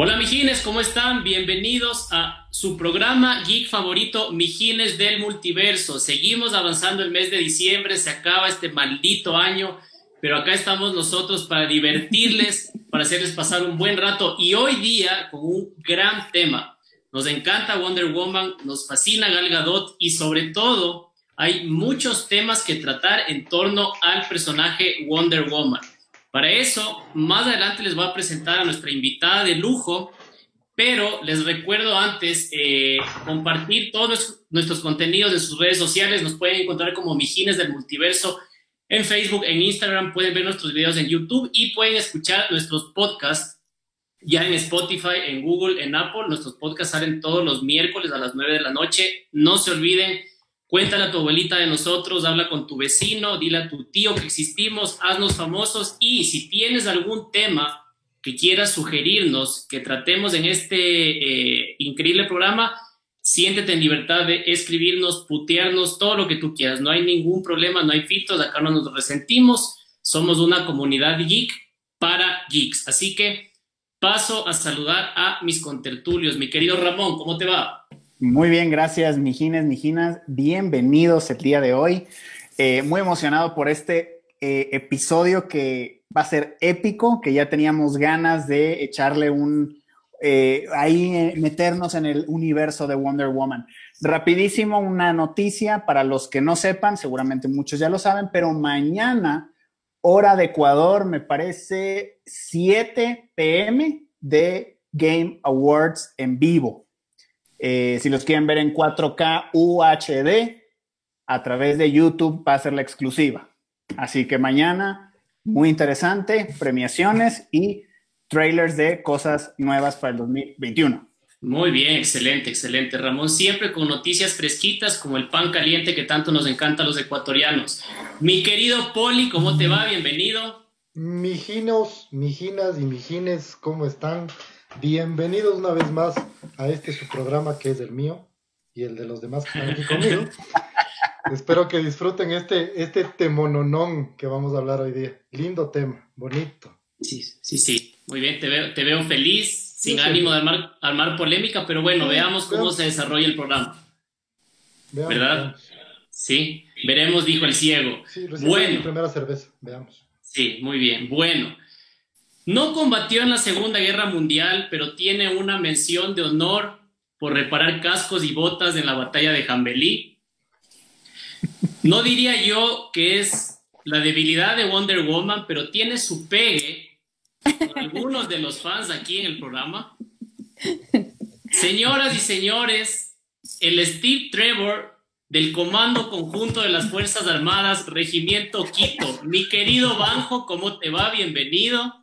Hola Mijines, ¿cómo están? Bienvenidos a su programa geek favorito, Mijines del Multiverso. Seguimos avanzando el mes de diciembre, se acaba este maldito año, pero acá estamos nosotros para divertirles, para hacerles pasar un buen rato y hoy día con un gran tema. Nos encanta Wonder Woman, nos fascina Gal Gadot y sobre todo hay muchos temas que tratar en torno al personaje Wonder Woman. Para eso, más adelante les voy a presentar a nuestra invitada de lujo, pero les recuerdo antes eh, compartir todos nuestros contenidos en sus redes sociales. Nos pueden encontrar como Mijines del Multiverso en Facebook, en Instagram, pueden ver nuestros videos en YouTube y pueden escuchar nuestros podcasts ya en Spotify, en Google, en Apple. Nuestros podcasts salen todos los miércoles a las 9 de la noche. No se olviden Cuéntale a tu abuelita de nosotros, habla con tu vecino, dile a tu tío que existimos, haznos famosos y si tienes algún tema que quieras sugerirnos que tratemos en este eh, increíble programa, siéntete en libertad de escribirnos, putearnos, todo lo que tú quieras. No hay ningún problema, no hay filtros, acá no nos resentimos. Somos una comunidad geek para geeks. Así que paso a saludar a mis contertulios. Mi querido Ramón, ¿cómo te va? Muy bien, gracias, Mijines, Mijinas. Bienvenidos el día de hoy. Eh, muy emocionado por este eh, episodio que va a ser épico, que ya teníamos ganas de echarle un, eh, ahí meternos en el universo de Wonder Woman. Rapidísimo, una noticia para los que no sepan, seguramente muchos ya lo saben, pero mañana, hora de Ecuador, me parece 7 pm de Game Awards en vivo. Eh, si los quieren ver en 4K UHD, a través de YouTube va a ser la exclusiva. Así que mañana, muy interesante, premiaciones y trailers de cosas nuevas para el 2021. Muy bien, excelente, excelente. Ramón, siempre con noticias fresquitas como el pan caliente que tanto nos encanta a los ecuatorianos. Mi querido Poli, ¿cómo te va? Bienvenido. Mijinos, mijinas y mijines, ¿cómo están? Bienvenidos una vez más a este su programa que es el mío y el de los demás que están aquí conmigo. Espero que disfruten este, este temononón que vamos a hablar hoy día. Lindo tema, bonito. Sí, sí, sí. Muy bien, te veo, te veo feliz, sin ánimo de armar, polémica, pero bueno, veamos cómo se desarrolla el programa. ¿Verdad? Sí, veremos, dijo el ciego. Sí, bueno. primera cerveza, veamos. Sí, muy bien. Bueno, no combatió en la Segunda Guerra Mundial, pero tiene una mención de honor por reparar cascos y botas en la batalla de Jambelí. No diría yo que es la debilidad de Wonder Woman, pero tiene su pegue con algunos de los fans aquí en el programa. Señoras y señores, el Steve Trevor del Comando Conjunto de las Fuerzas Armadas, Regimiento Quito. Mi querido Banjo, ¿cómo te va? Bienvenido.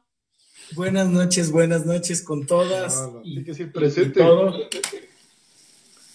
Buenas noches, buenas noches con todas. Ah, y, que presente.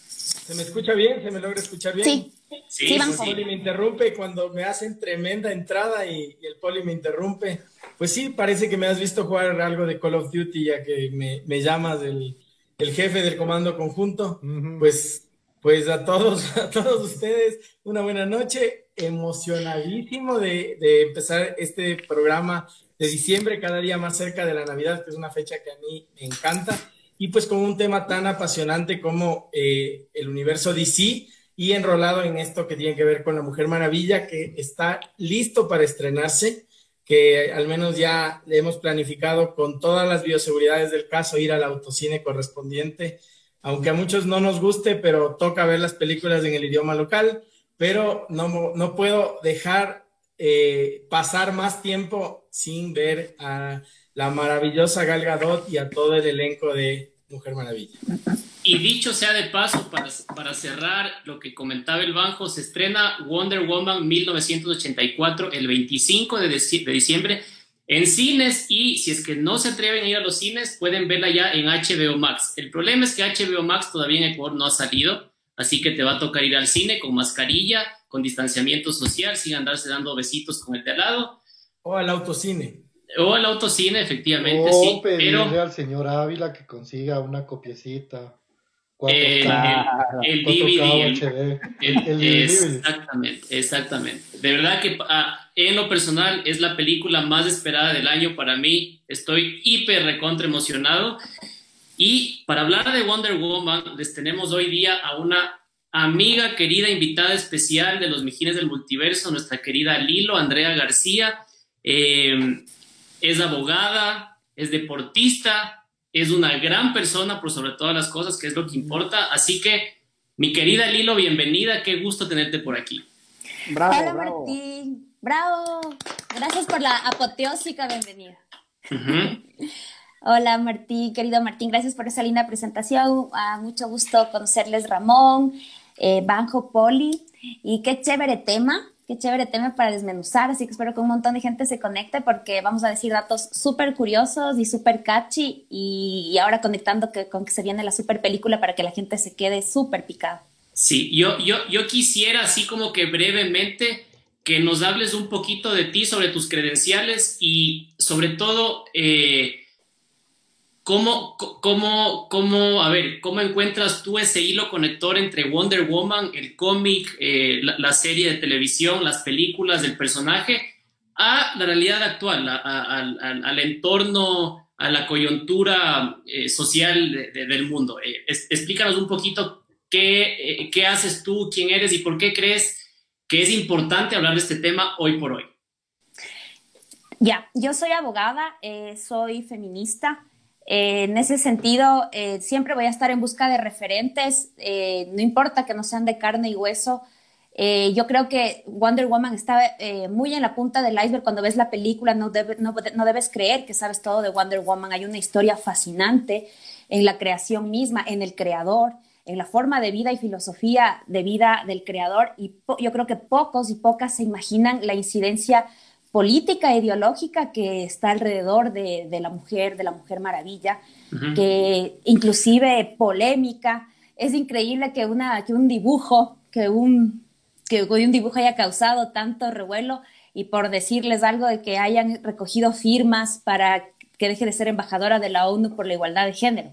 ¿Se me escucha bien? ¿Se me logra escuchar bien? Sí. Sí, el poli me interrumpe cuando me hacen tremenda entrada y, el poli me interrumpe. Pues sí, parece que me has visto jugar algo de Call of Duty ya que me, llamas el, jefe del comando conjunto. Pues pues a todos, a todos ustedes, una buena noche. Emocionadísimo de, de, empezar este programa de diciembre, cada día más cerca de la Navidad, que es una fecha que a mí me encanta, y pues con un tema tan apasionante como eh, el universo DC y enrolado en esto que tiene que ver con la Mujer Maravilla, que está listo para estrenarse, que al menos ya hemos planificado con todas las bioseguridades del caso ir al autocine correspondiente, aunque a muchos no nos guste, pero toca ver las películas en el idioma local, pero no, no puedo dejar eh, pasar más tiempo sin ver a la maravillosa Gal Gadot y a todo el elenco de Mujer Maravilla. Y dicho sea de paso, para, para cerrar lo que comentaba el Banjo, se estrena Wonder Woman 1984 el 25 de, de diciembre en cines y si es que no se atreven a ir a los cines, pueden verla ya en HBO Max. El problema es que HBO Max todavía en Ecuador no ha salido, así que te va a tocar ir al cine con mascarilla con distanciamiento social, sin andarse dando besitos con el de al lado. O al autocine. O al autocine, efectivamente, o sí. Pedirle al señor Ávila que consiga una copiecita. el, el, DVD, el, exactamente, exactamente. De verdad que ah, en lo personal es la película más esperada del año para mí. Estoy hiper recontra emocionado. Y para hablar de Wonder Woman, les tenemos hoy día a una amiga, querida, invitada especial de los Mijines del Multiverso, nuestra querida Lilo, Andrea García. Eh, es abogada, es deportista, es una gran persona por sobre todas las cosas, que es lo que importa. Así que, mi querida Lilo, bienvenida, qué gusto tenerte por aquí. Bravo, Hola Martín, bravo. Gracias por la apoteósica bienvenida. Hola Martín, querido Martín, gracias por esa linda presentación. Ah, mucho gusto conocerles Ramón, eh, Banjo Poli y qué chévere tema qué chévere tema para desmenuzar, así que espero que un montón de gente se conecte porque vamos a decir datos súper curiosos y súper catchy y, ahora conectando que, con que se viene la super película para que la gente se quede súper picada. Sí, yo, yo, yo quisiera así como que brevemente que nos hables un poquito de ti, sobre tus credenciales y sobre todo eh, ¿Cómo, cómo, cómo, a ver, cómo encuentras tú ese hilo conector entre Wonder Woman, el cómic, eh, la, serie de televisión, las películas del personaje, a la realidad actual, al entorno, a la coyuntura eh, social del mundo? Eh, explícanos un poquito qué, qué haces tú, quién eres y por qué crees que es importante hablar de este tema hoy por hoy. Ya, yo soy abogada, soy feminista. Eh, en ese sentido, eh, siempre voy a estar en busca de referentes, eh, no importa que no sean de carne y hueso. yo creo que Wonder Woman está muy en la punta del iceberg. Cuando ves la película, no, no, debes creer que sabes todo de Wonder Woman. Hay una historia fascinante en la creación misma, en el creador, en la forma de vida y filosofía de vida del creador. Y yo creo que pocos y pocas se imaginan la incidencia política ideológica que está alrededor de, la mujer, de la mujer maravilla, que inclusive polémica. Es increíble que, una, que un dibujo, que un, que un dibujo haya causado tanto revuelo y por decirles algo de que hayan recogido firmas para que deje de ser embajadora de la ONU por la igualdad de género.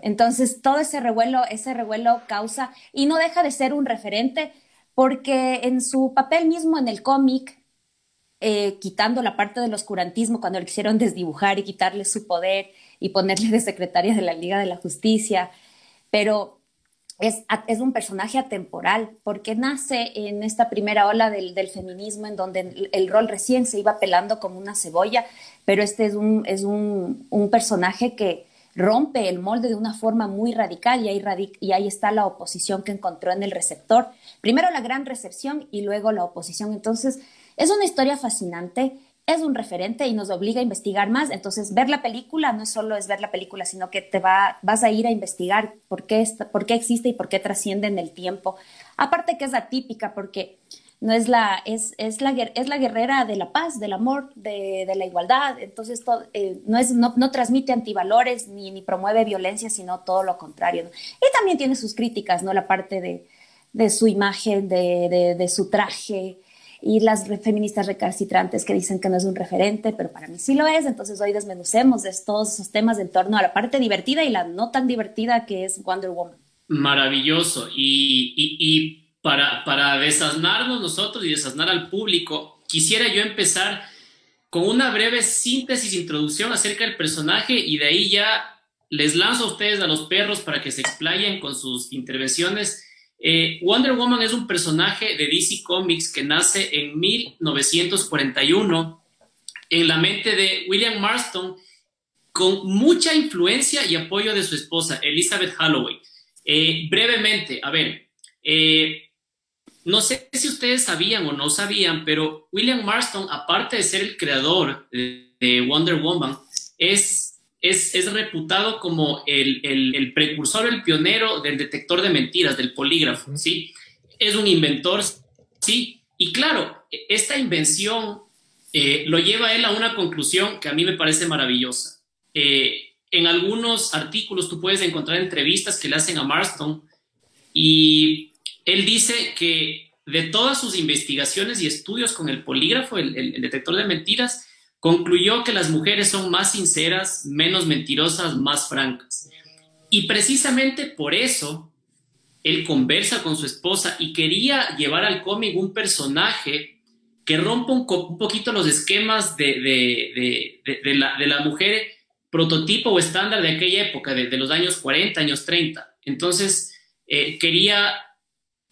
Entonces, todo ese revuelo, ese revuelo causa, y no deja de ser un referente, porque en su papel mismo en el cómic, eh, quitando la parte del oscurantismo cuando le quisieron desdibujar y quitarle su poder y ponerle de secretaria de la Liga de la Justicia, pero es, es un personaje atemporal porque nace en esta primera ola del, feminismo en donde el, rol recién se iba pelando como una cebolla, pero este es un, es un, un personaje que rompe el molde de una forma muy radical y ahí, y ahí está la oposición que encontró en el receptor. Primero la gran recepción y luego la oposición. Entonces, es una historia fascinante, es un referente y nos obliga a investigar más. Entonces, ver la película no es solo es ver la película, sino que te va, vas a ir a investigar por qué, por qué existe y por qué trasciende en el tiempo. Aparte que es atípica porque no es la, es, es la, es la guerrera de la paz, del amor, de, de la igualdad. Entonces, eh, no, es, no, no, transmite antivalores ni, ni promueve violencia, sino todo lo contrario. Y también tiene sus críticas, ¿no? La parte de, de su imagen, de, de su traje, y las feministas recalcitrantes que dicen que no es un referente, pero para mí sí lo es. Entonces hoy desmenucemos de todos esos temas en torno a la parte divertida y la no tan divertida que es Wonder Woman. Maravilloso. Y, y, para, para nosotros y desasnar al público, quisiera yo empezar con una breve síntesis, introducción acerca del personaje y de ahí ya les lanzo a ustedes a los perros para que se explayen con sus intervenciones eh, Wonder Woman es un personaje de DC Comics que nace en 1941 en la mente de William Marston con mucha influencia y apoyo de su esposa, Elizabeth Holloway. Eh, brevemente, a ver, eh, no sé si ustedes sabían o no sabían, pero William Marston, aparte de ser el creador de Wonder Woman, es es, reputado como el, precursor, el pionero del detector de mentiras, del polígrafo, ¿sí? Es un inventor, ¿sí? Y claro, esta invención eh, lo lleva a él a una conclusión que a mí me parece maravillosa. Eh, en algunos artículos tú puedes encontrar entrevistas que le hacen a Marston y él dice que de todas sus investigaciones y estudios con el polígrafo, el detector de mentiras, concluyó que las mujeres son más sinceras, menos mentirosas, más francas. Y precisamente por eso, él conversa con su esposa y quería llevar al cómic un personaje que rompa un, poquito los esquemas de, la, mujer prototipo o estándar de aquella época, de, los años 40, años 30. Entonces, eh, quería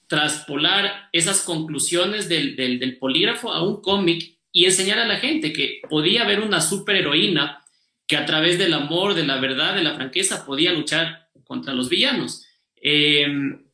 traspolar esas conclusiones del, polígrafo a un cómic y enseñar a la gente que podía haber una superheroína que a través del amor, de la verdad, de la franqueza, podía luchar contra los villanos. Em,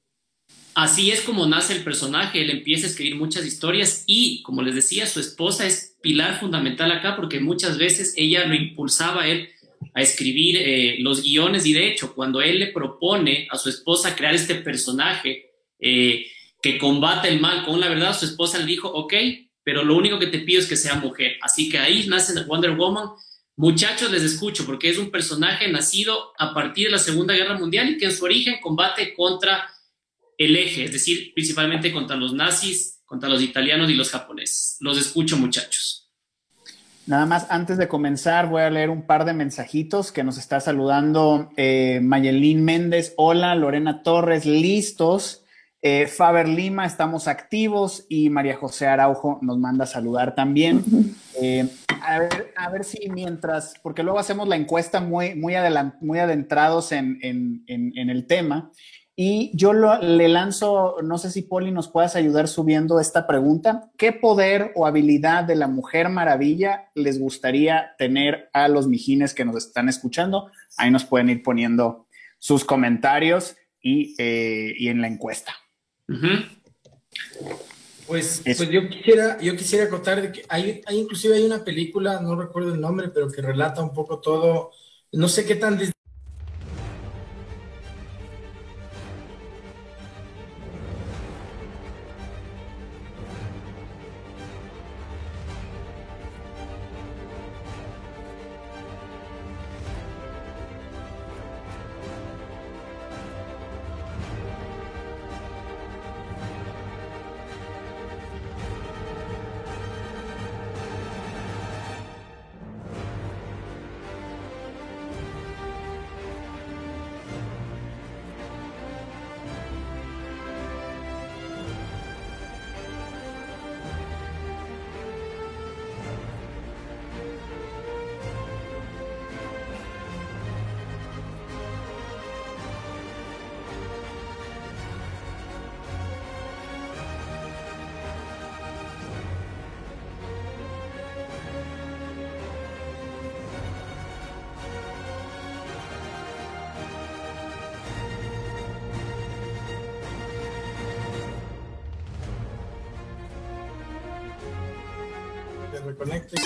así es como nace el personaje, él empieza a escribir muchas historias y, como les decía, su esposa es pilar fundamental acá porque muchas veces ella lo impulsaba a él a escribir eh, los guiones y de hecho cuando él le propone a su esposa crear este personaje eh, que combate el mal con la verdad, su esposa le dijo, ok, pero lo único que te pido es que sea mujer. Así que ahí nace Wonder Woman. Muchachos, les escucho porque es un personaje nacido a partir de la Segunda Guerra Mundial y que en su origen combate contra el eje, es decir, principalmente contra los nazis, contra los italianos y los japoneses. Los escucho, muchachos. Nada más, antes de comenzar, voy a leer un par de mensajitos que nos está saludando eh, Mayelín Méndez. Hola, Lorena Torres, listos. Eh, Faber Lima, estamos activos. Y María José Araujo nos manda a saludar también. Eh, a, ver, a, ver, si mientras, porque luego hacemos la encuesta muy, muy, muy adentrados en, en, en el tema. Y yo le lanzo, no sé si Poli nos puedas ayudar subiendo esta pregunta. ¿Qué poder o habilidad de la Mujer Maravilla les gustaría tener a los mijines que nos están escuchando? Ahí nos pueden ir poniendo sus comentarios y, eh, en la encuesta. Pues, pues, yo quisiera, yo quisiera contar que hay, hay, inclusive hay una película, no recuerdo el nombre, pero que relata un poco todo, no sé qué tan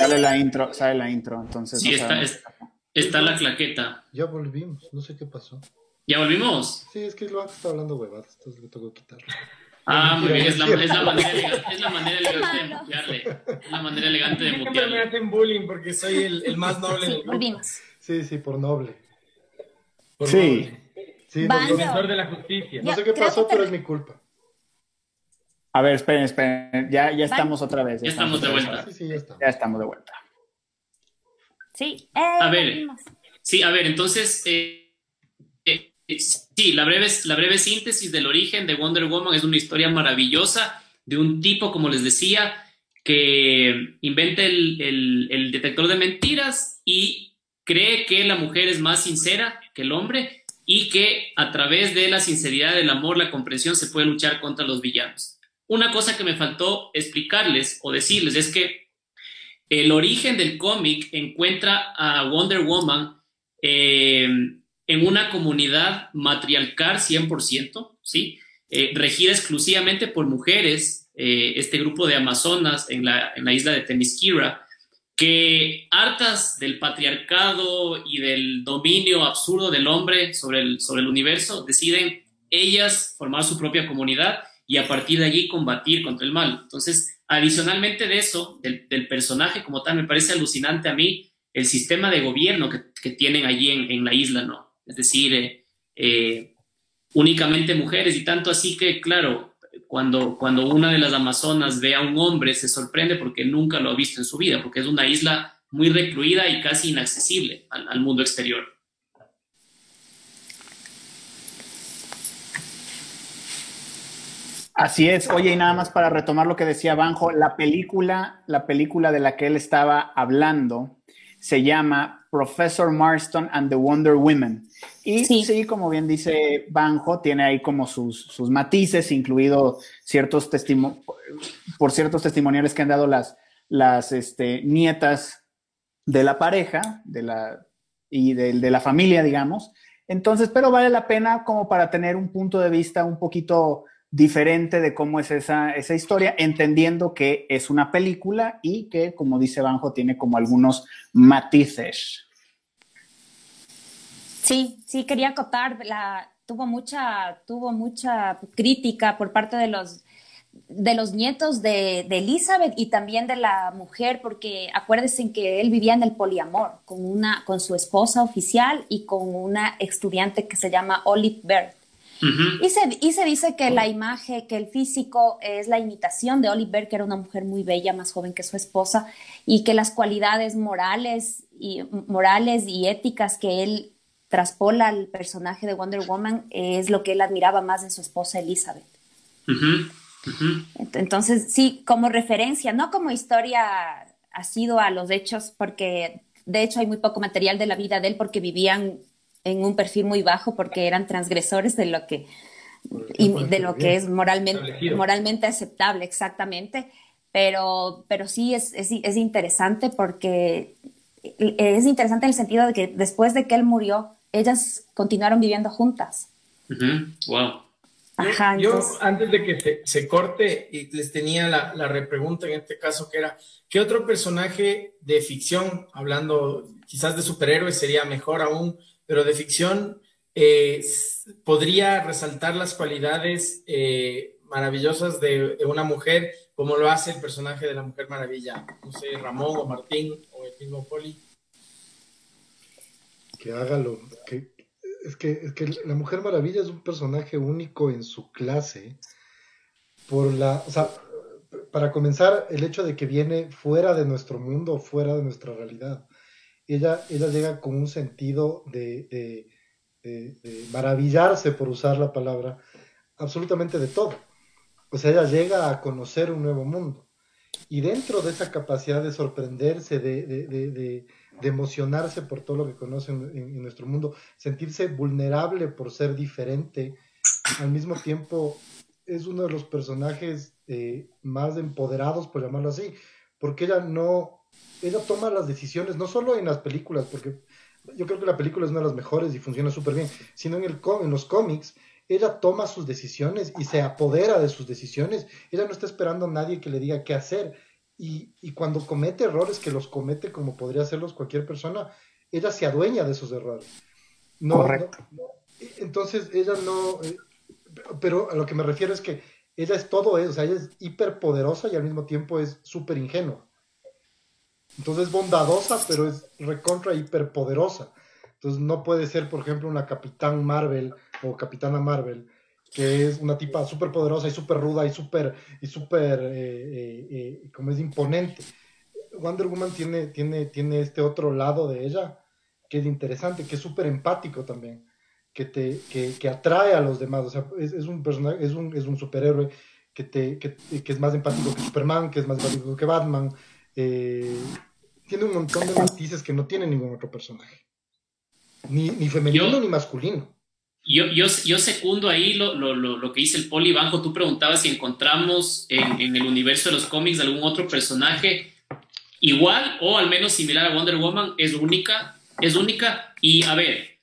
Sale la intro, sale la intro, entonces. Sí, está, está la claqueta. Ya volvimos, no sé qué pasó. ¿Ya volvimos? Sí, es que lo está hablando huevadas, entonces le tengo que quitarlo. Ah, muy bien, es la, es la, manera, elegante, es la manera elegante de mutearle. Es la manera elegante de mutearle. me hacen bullying porque soy el, el más noble del Volvimos. Sí, sí, por noble. Por sí. Noble. Sí, defensor de la justicia. No sé qué pasó, pero es mi culpa. A ver, esperen, esperen. Ya, ya estamos otra vez. Ya, estamos, de vuelta. Sí, sí, ya, estamos. ya estamos de vuelta. Sí. Eh, a ver. Sí, a ver, entonces. Eh, eh, sí, la breve, la breve síntesis del origen de Wonder Woman es una historia maravillosa de un tipo, como les decía, que inventa el, el, el detector de mentiras y cree que la mujer es más sincera que el hombre y que a través de la sinceridad, del amor, la comprensión se puede luchar contra los villanos. Una cosa que me faltó explicarles o decirles es que el origen del cómic encuentra a Wonder Woman eh, en una comunidad matriarcal 100%, ¿sí? Eh, regida exclusivamente por mujeres, eh, este grupo de amazonas en la, en la isla de Temisquira, que hartas del patriarcado y del dominio absurdo del hombre sobre el, sobre el universo, deciden ellas formar su propia comunidad y a partir de allí combatir contra el mal. Entonces, adicionalmente de eso, del, personaje como tal, me parece alucinante a mí el sistema de gobierno que, tienen allí en, la isla, ¿no? Es decir, eh, eh, únicamente mujeres y tanto así que, claro, cuando, cuando una de las amazonas ve a un hombre se sorprende porque nunca lo ha visto en su vida, porque es una isla muy recluida y casi inaccesible al mundo exterior. Así es. Oye, y nada más para retomar lo que decía Banjo, la película, la película de la que él estaba hablando, se llama Professor Marston and the Wonder Women. Y sí, como bien dice Banjo, tiene ahí como sus, sus matices, incluido ciertos testimonios, por ciertos testimoniales que han dado las, las este, nietas de la pareja de la, y de, de la familia, digamos. Entonces, pero vale la pena como para tener un punto de vista un poquito diferente de cómo es esa, esa historia, entendiendo que es una película y que, como dice Banjo, tiene como algunos matices. Sí, sí, quería acotar, tuvo, mucha, tuvo mucha crítica por parte de los, de los nietos de, de, Elizabeth y también de la mujer, porque acuérdense que él vivía en el poliamor con, una, con su esposa oficial y con una estudiante que se llama Olive Bird y, se, y, se, dice que la imagen, que el físico es la imitación de Oliver, que era una mujer muy bella, más joven que su esposa, y que las cualidades morales y, morales y éticas que él traspola al personaje de Wonder Woman es lo que él admiraba más en su esposa Elizabeth. Entonces, sí, como referencia, no como historia ha sido a los hechos, porque de hecho hay muy poco material de la vida de él porque vivían en un perfil muy bajo porque eran transgresores de lo que, y de lo que es moralmente, moralmente aceptable, exactamente. Pero, pero sí es, es, es, interesante porque es interesante en el sentido de que después de que él murió, ellas continuaron viviendo juntas. Wow. Ajá, yo, antes de que se, se, corte, y les tenía la, la repregunta en este caso que era, ¿qué otro personaje de ficción, hablando quizás de superhéroes, sería mejor aún pero de ficción eh, podría resaltar las cualidades eh, maravillosas de, una mujer, como lo hace el personaje de la Mujer Maravilla. No sé, Ramón o Martín o el mismo Poli. Que hágalo. Que, es, que, es que la Mujer Maravilla es un personaje único en su clase. Por la, o sea, para comenzar, el hecho de que viene fuera de nuestro mundo, fuera de nuestra realidad ella, ella llega con un sentido de, maravillarse, por usar la palabra, absolutamente de todo. O sea, ella llega a conocer un nuevo mundo. Y dentro de esa capacidad de sorprenderse, de, emocionarse por todo lo que conoce en, nuestro mundo, sentirse vulnerable por ser diferente, al mismo tiempo es uno de los personajes eh, más empoderados, por llamarlo así, porque ella no, ella toma las decisiones, no solo en las películas, porque yo creo que la película es una de las mejores y funciona súper bien, sino en, el, en los cómics, ella toma sus decisiones y se apodera de sus decisiones. Ella no está esperando a nadie que le diga qué hacer. Y, y cuando comete errores, que los comete como podría hacerlos cualquier persona, ella se adueña de esos errores. No, Correcto. entonces, ella no... Eh, pero a lo que me refiero es que ella es todo eso, o sea, ella es hiperpoderosa y al mismo tiempo es súper ingenua. Entonces es bondadosa, pero es recontra hiperpoderosa. Entonces no puede ser, por ejemplo, una Capitán Marvel o Capitana Marvel, que es una tipa súper poderosa y súper ruda y súper, y súper, eh, eh, eh, como es imponente. Wonder Woman tiene, tiene, tiene este otro lado de ella que es interesante, que es súper empático también, que, te, que, que, atrae a los demás. O sea, es, es un personaje, es un, es un superhéroe que, te, que, que, es más empático que Superman, que es más empático que Batman, eh, tiene un montón de matices que no tiene ningún otro personaje. Ni, femenino ni masculino. Yo, yo, yo secundo ahí lo, lo, lo, que dice el Poli Banjo. Tú preguntabas si encontramos en, en, el universo de los cómics algún otro personaje igual o al menos similar a Wonder Woman. Es única, es única. Y a ver,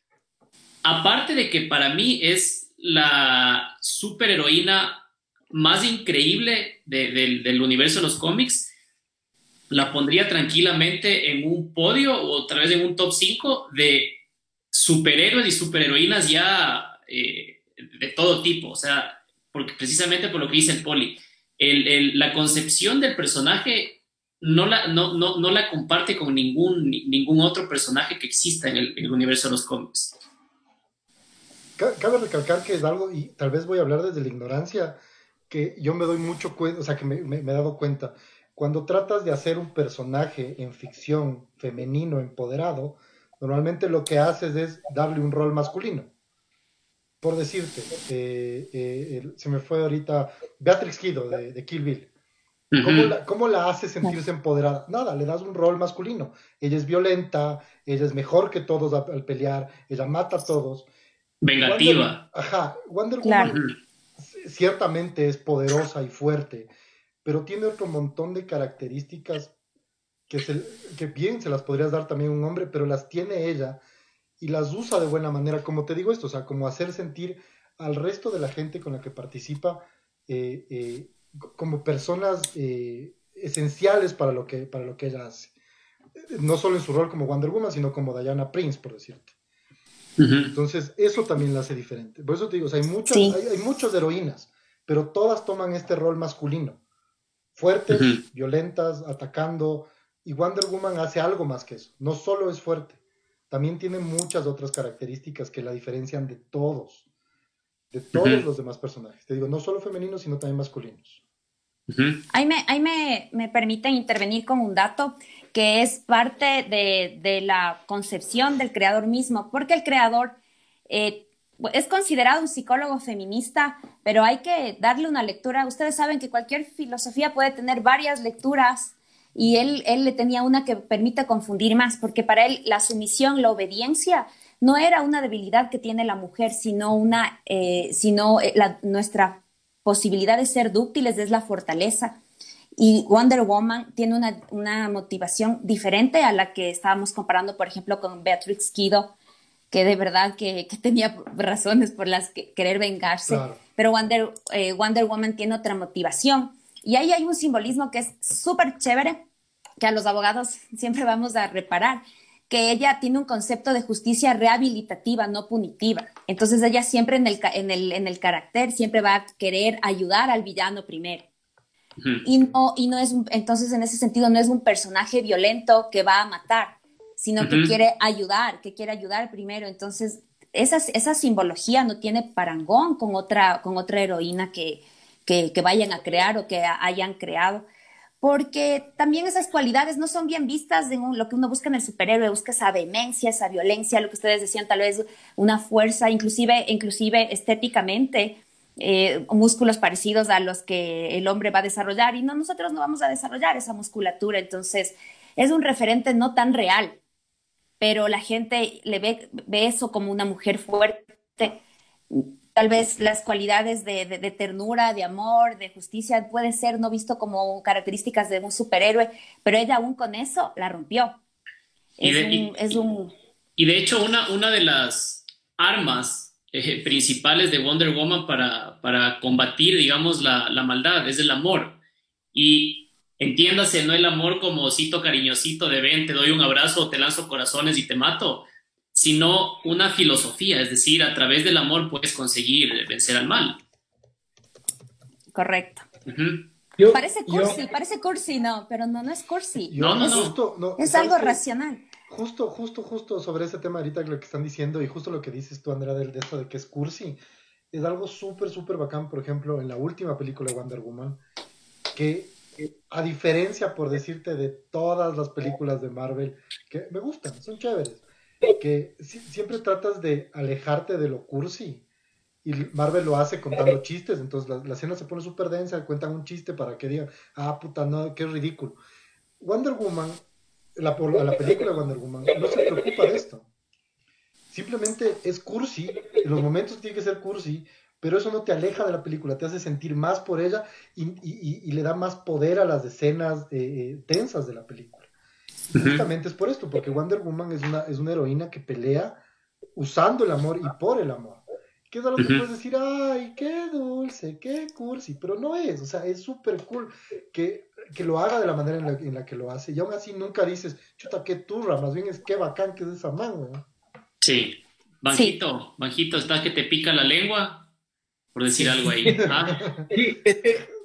aparte de que para mí es la superheroína más increíble del universo de los cómics, la pondría tranquilamente en un podio o tal vez en un top 5 de superhéroes y superheroínas ya eh, de todo tipo, o sea, porque precisamente por lo que dice el Poli, la concepción del personaje no la, no, no, la comparte con ningún, ningún otro personaje que exista en el, universo de los cómics. Cabe recalcar que es algo, y tal vez voy a hablar desde la ignorancia, que yo me doy mucho cuenta, o sea, que me he dado cuenta cuando tratas de hacer un personaje en ficción femenino empoderado, normalmente lo que haces es darle un rol masculino. Por decirte, eh, eh, se me fue ahorita Beatrix Kido de, Kill Bill. ¿Cómo, la, hace sentirse empoderada? Nada, le das un rol masculino. Ella es violenta, ella es mejor que todos al pelear, ella mata a todos. Vengativa. ajá, Wonder Woman ciertamente es poderosa y fuerte, pero tiene otro montón de características que, que bien se las podrías dar también a un hombre, pero las tiene ella y las usa de buena manera, como te digo esto, o sea, como hacer sentir al resto de la gente con la que participa eh, eh, como personas eh, esenciales para lo, que, para lo que ella hace. No solo en su rol como Wonder Woman, sino como Diana Prince, por decirte. Entonces, eso también la hace diferente. Por eso te digo, hay, muchas, hay, muchas heroínas, pero todas toman este rol masculino. Fuertes, violentas, atacando. Y Wonder Woman hace algo más que eso. No solo es fuerte, también tiene muchas otras características que la diferencian de todos de todos los demás personajes. Te digo, no solo femeninos, sino también masculinos. Ahí, me, ahí me, me, permiten intervenir con un dato que es parte de, de la concepción del creador mismo, porque el creador eh, es considerado un psicólogo feminista, pero hay que darle una lectura. Ustedes saben que cualquier filosofía puede tener varias lecturas y él, él le tenía una que permite confundir más, porque para él la sumisión, la obediencia no era una debilidad que tiene la mujer, sino, una, eh, sino eh, nuestra posibilidad de ser dúctiles es la fortaleza. Y Wonder Woman tiene una, motivación diferente a la que estábamos comparando, por ejemplo, con Beatrix Kido, que de verdad que, tenía razones por las que querer vengarse. Pero Wonder, eh, Wonder Woman tiene otra motivación. Y ahí hay un simbolismo que es súper chévere, que a los abogados siempre vamos a reparar, que ella tiene un concepto de justicia rehabilitativa, no punitiva. Entonces ella siempre en el, en el, en el carácter siempre va a querer ayudar al villano primero. y, no, y no es, entonces en ese sentido no es un personaje violento que va a matar, sino que quiere ayudar, que quiere ayudar primero. Entonces esa, esa simbología no tiene parangón con otra, con otra heroína que, que, que vayan a crear o que hayan creado. Porque también esas cualidades no son bien vistas en lo que uno busca en el superhéroe, busca esa vehemencia, esa violencia, lo que ustedes decían, tal vez una fuerza, inclusive, inclusive estéticamente, eh, músculos parecidos a los que el hombre va a desarrollar. Y no, nosotros no vamos a desarrollar esa musculatura, entonces es un referente no tan real, pero la gente le ve, ve eso como una mujer fuerte tal vez las cualidades de, ternura, de amor, de justicia, puede ser no visto como características de un superhéroe, pero ella aún con eso la rompió. Y de, hecho, una, una de las armas eh, principales de Wonder Woman para, para combatir, digamos, la, la, maldad es el amor. Y entiéndase, no el amor como osito cariñosito de ven, te doy un abrazo, te lanzo corazones y te mato, sino una filosofía, es decir, a través del amor puedes conseguir vencer al mal. Correcto. parece cursi, parece cursi, no, pero no, no es cursi. no, no, no. es algo racional. Justo, justo, justo sobre ese tema ahorita lo que están diciendo y justo lo que dices tú, Andrea, de, de esto de que es cursi, es algo súper, súper bacán, por ejemplo, en la última película de Wonder Woman, que a diferencia, por decirte, de todas las películas de Marvel, que me gustan, son chéveres, que siempre tratas de alejarte de lo cursi. Y Marvel lo hace contando chistes, entonces la, escena se pone súper densa, cuentan un chiste para que digan, ah, puta, no, qué ridículo. Wonder Woman, la, la película de Wonder Woman, no se preocupa de esto. Simplemente es cursi, en los momentos tiene que ser cursi, pero eso no te aleja de la película, te hace sentir más por ella y, le da más poder a las escenas eh, eh, tensas de la película. Justamente es por esto, porque Wonder Woman es una, es una heroína que pelea usando el amor y por el amor. Que es algo que puedes decir, ay, qué dulce, qué cursi, pero no es, o sea, es súper cool que, que, lo haga de la manera en la, que lo hace. Y aún así nunca dices, chuta, qué turra, más bien es qué bacán que es esa man, Sí, Banjito, Banjito, ¿está que te pica la lengua? Por decir algo ahí. ¿ah? Sí,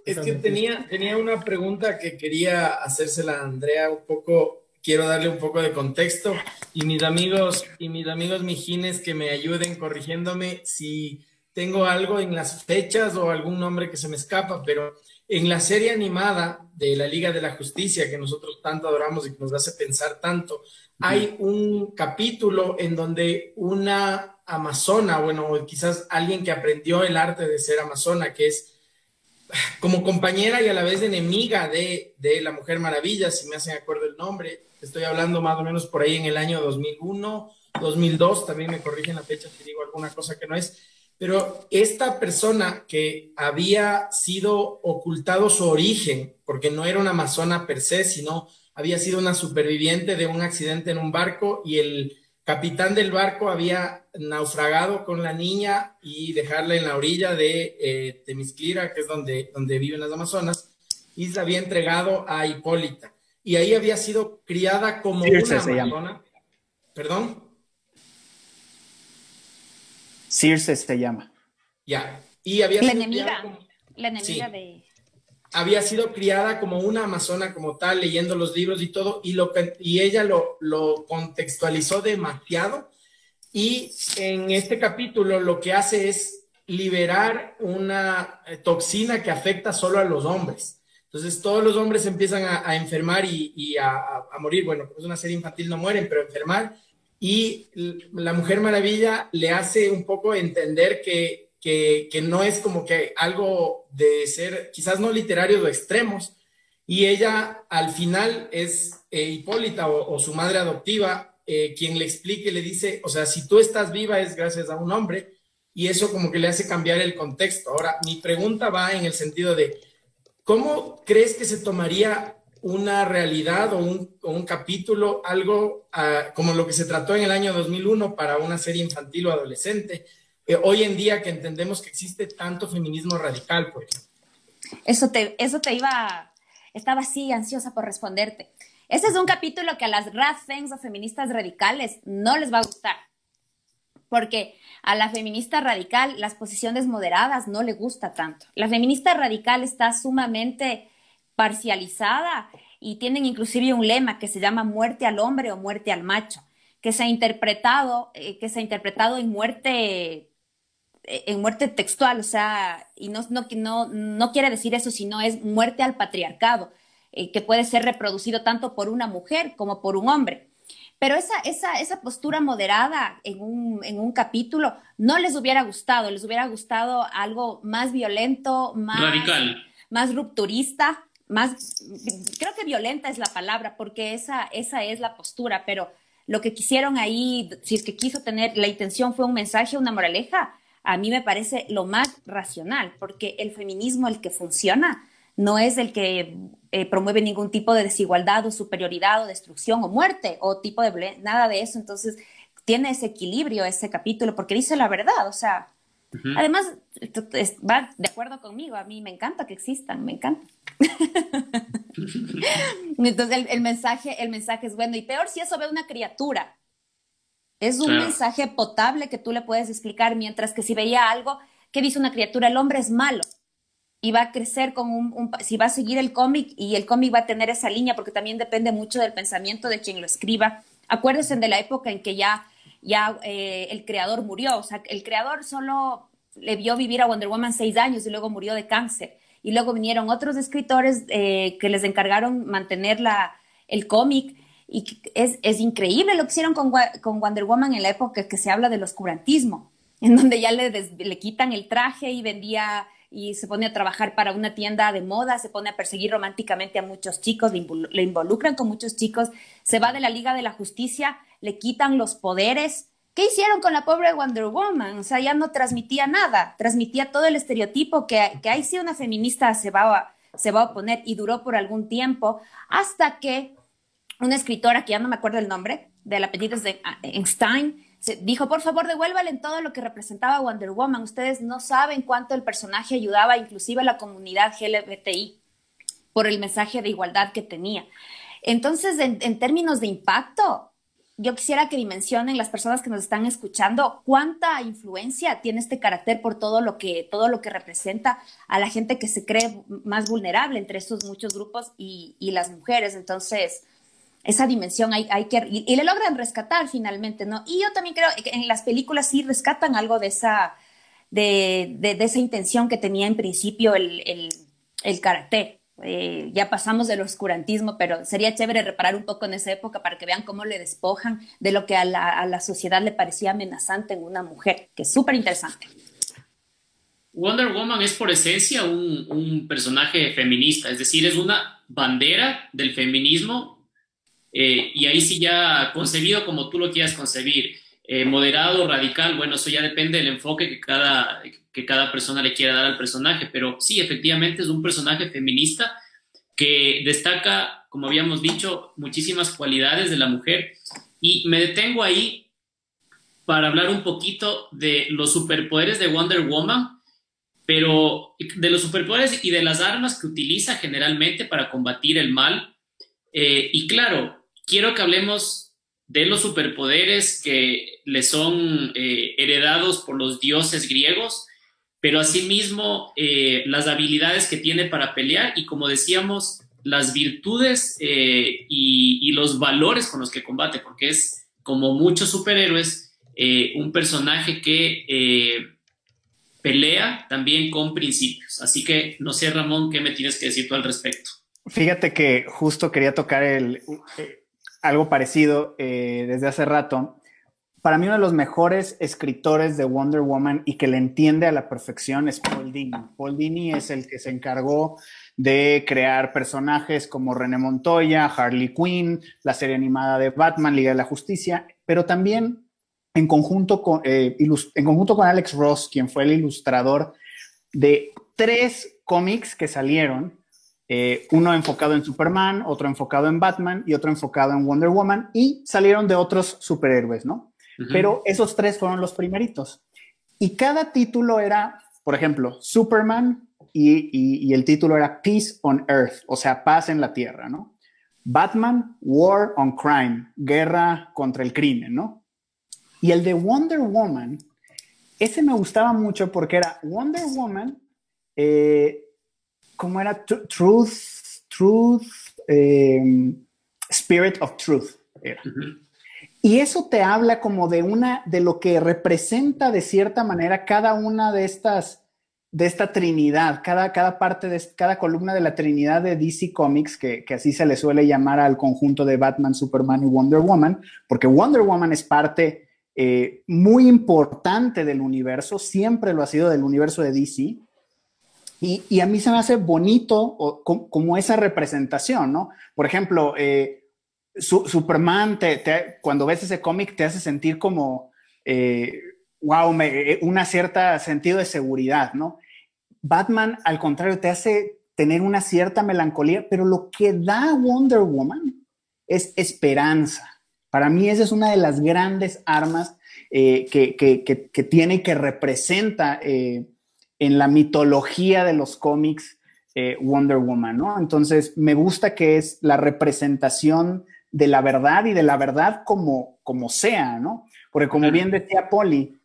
es que tenía, tenía una pregunta que quería hacérsela a Andrea un poco quiero darle un poco de contexto y mis amigos y mis amigos mijines que me ayuden corrigiéndome si tengo algo en las fechas o algún nombre que se me escapa, pero en la serie animada de la Liga de la Justicia que nosotros tanto adoramos y que nos hace pensar tanto, hay un capítulo en donde una amazona, bueno, quizás alguien que aprendió el arte de ser amazona, que es como compañera y a la vez enemiga de, de la Mujer Maravilla, si me hacen acuerdo el nombre. Estoy hablando más o menos por ahí en el año 2001, 2002, también me corrigen la fecha si digo alguna cosa que no es. Pero esta persona que había sido ocultado su origen, porque no era una amazona per se, sino había sido una superviviente de un accidente en un barco y el capitán del barco había naufragado con la niña y dejarla en la orilla de eh, Temisclira, que es donde, donde viven las Amazonas, y se había entregado a Hipólita. Y ahí había sido criada como una amazona. ¿Perdón? Circe se llama. Ya. Y había la enemiga, la enemiga de... Había sido criada como una amazona como tal, leyendo los libros y todo, y, lo, y ella lo, lo contextualizó demasiado. Y en este capítulo lo que hace es liberar una eh, toxina que afecta solo a los hombres. Entonces todos los hombres empiezan a, enfermar y, a, morir. Bueno, es una serie infantil, no mueren, pero enfermar y la Mujer Maravilla le hace un poco entender que, que, no es como que algo de ser, quizás no literarios o extremos, y ella al final es eh, Hipólita o, su madre adoptiva eh, quien le explique, le dice, o sea, si tú estás viva es gracias a un hombre, y eso como que le hace cambiar el contexto. Ahora, mi pregunta va en el sentido de, ¿cómo crees que se tomaría una realidad o un, capítulo, algo ah, como lo que se trató en el año 2001 para una serie infantil o adolescente, eh, hoy en día que entendemos que existe tanto feminismo radical, pues. Eso te, eso te iba, estaba así ansiosa por responderte. Ese es un capítulo que a las radfems o feministas radicales no les va a gustar, porque a la feminista radical las posiciones moderadas no le gusta tanto. La feminista radical está sumamente parcializada y tienen inclusive un lema que se llama muerte al hombre o muerte al macho, que se ha interpretado, eh, que se ha interpretado en muerte en muerte textual, o sea, y no, no, no, no quiere decir eso, sino es muerte al patriarcado, eh, que puede ser reproducido tanto por una mujer como por un hombre. Pero esa, esa, esa postura moderada en un, en un capítulo no les hubiera gustado, les hubiera gustado algo más violento, más, Radical. más rupturista, más, creo que violenta es la palabra, porque esa, esa es la postura, pero lo que quisieron ahí, si es que quiso tener, la intención fue un mensaje, una moraleja, a mí me parece lo más racional, porque el feminismo, el que funciona, no es el que eh, promueve ningún tipo de desigualdad o superioridad o destrucción o muerte o tipo de nada de eso. Entonces, tiene ese equilibrio ese capítulo, porque dice la verdad, o sea, Además, va de acuerdo conmigo, a mí me encanta que existan, me encanta. Entonces el, mensaje, el mensaje es bueno y peor si eso ve una criatura. Es un mensaje potable que tú le puedes explicar, mientras que si veía algo que dice una criatura, el hombre es malo y va a crecer con un, si va a seguir el cómic y el cómic va a tener esa línea porque también depende mucho del pensamiento de quien lo escriba. Acuérdense de la época en que ya ya eh, el creador murió. O sea, el creador solo le vio vivir a Wonder Woman seis años y luego murió de cáncer. Y luego vinieron otros escritores eh, que les encargaron mantener la, el cómic. Y es, es, increíble lo que hicieron con, con, Wonder Woman en la época que se habla del oscurantismo, en donde ya le, le quitan el traje y vendía y se pone a trabajar para una tienda de moda, se pone a perseguir románticamente a muchos chicos, le, involucran con muchos chicos, se va de la Liga de la Justicia, le quitan los poderes. ¿Qué hicieron con la pobre Wonder Woman? O sea, ya no transmitía nada, transmitía todo el estereotipo que, que ahí sí una feminista se va, se va a oponer y duró por algún tiempo hasta que una escritora, que ya no me acuerdo el nombre, del apellido de Einstein, dijo, por favor, devuélvale en todo lo que representaba Wonder Woman. Ustedes no saben cuánto el personaje ayudaba inclusive a la comunidad LGBTI por el mensaje de igualdad que tenía. Entonces, en, términos de impacto, yo quisiera que dimensionen las personas que nos están escuchando cuánta influencia tiene este carácter por todo lo que todo lo que representa a la gente que se cree más vulnerable entre estos muchos grupos y las mujeres. Entonces, esa dimensión hay, hay que, y, le logran rescatar finalmente, ¿no? Y yo también creo que en las películas sí rescatan algo de esa, de, de, esa intención que tenía en principio el, el, el carácter. Eh, ya pasamos del oscurantismo, pero sería chévere reparar un poco en esa época para que vean cómo le despojan de lo que a la, a la sociedad le parecía amenazante en una mujer, que es súper interesante. Wonder Woman es por esencia un, personaje feminista, es decir, es una bandera del feminismo eh, y ahí sí ya concebido como tú lo quieras concebir. Eh, moderado, radical, bueno, eso ya depende del enfoque que cada, que cada persona le quiera dar al personaje, pero sí, efectivamente es un personaje feminista que destaca, como habíamos dicho, muchísimas cualidades de la mujer. Y me detengo ahí para hablar un poquito de los superpoderes de Wonder Woman, pero de los superpoderes y de las armas que utiliza generalmente para combatir el mal. Eh, y claro, quiero que hablemos de los superpoderes que le son eh, heredados por los dioses griegos, pero asimismo eh, las habilidades que tiene para pelear y como decíamos, las virtudes eh, y, los valores con los que combate, porque es como muchos superhéroes, un personaje que pelea también con principios. Así que no sé, Ramón, ¿qué me tienes que decir tú al respecto? Fíjate que justo quería tocar el, algo parecido eh, desde hace rato. Para mí uno de los mejores escritores de Wonder Woman y que le entiende a la perfección es Paul Dini. Paul Dini es el que se encargó de crear personajes como René Montoya, Harley Quinn, la serie animada de Batman, Liga de la Justicia, pero también en conjunto con, eh, en conjunto con Alex Ross, quien fue el ilustrador de tres cómics que salieron eh, uno enfocado en Superman, otro enfocado en Batman y otro enfocado en Wonder Woman y salieron de otros superhéroes, ¿no? Pero esos tres fueron los primeritos. Y cada título era, por ejemplo, Superman y, el título era Peace on Earth, o sea, paz en la tierra, ¿no? Batman, War on Crime, guerra contra el crimen, ¿no? Y el de Wonder Woman, ese me gustaba mucho porque era Wonder Woman, eh, ¿cómo era? Truth, Truth, em, Spirit of Truth. Y eso te habla como de una, de lo que representa de cierta manera cada una de estas, de esta trinidad, cada, cada parte de cada columna de la trinidad de DC Comics, que, así se le suele llamar al conjunto de Batman, Superman y Wonder Woman, porque Wonder Woman es parte eh, muy importante del universo, siempre lo ha sido del universo de DC, y, a mí se me hace bonito como, esa representación, ¿no? Por ejemplo, eh, Superman, cuando ves ese cómic, te hace sentir como, wow, eh, eh, una cierta sentido de seguridad, ¿no? Batman, al contrario, te hace tener una cierta melancolía, pero lo que da Wonder Woman es esperanza. Para mí esa es una de las grandes armas que, tiene y que representa en la mitología de los cómics eh, Wonder Woman, ¿no? Entonces, me gusta que es la representación de la verdad y de la verdad como, como sea, ¿no? Porque como bien decía Polly,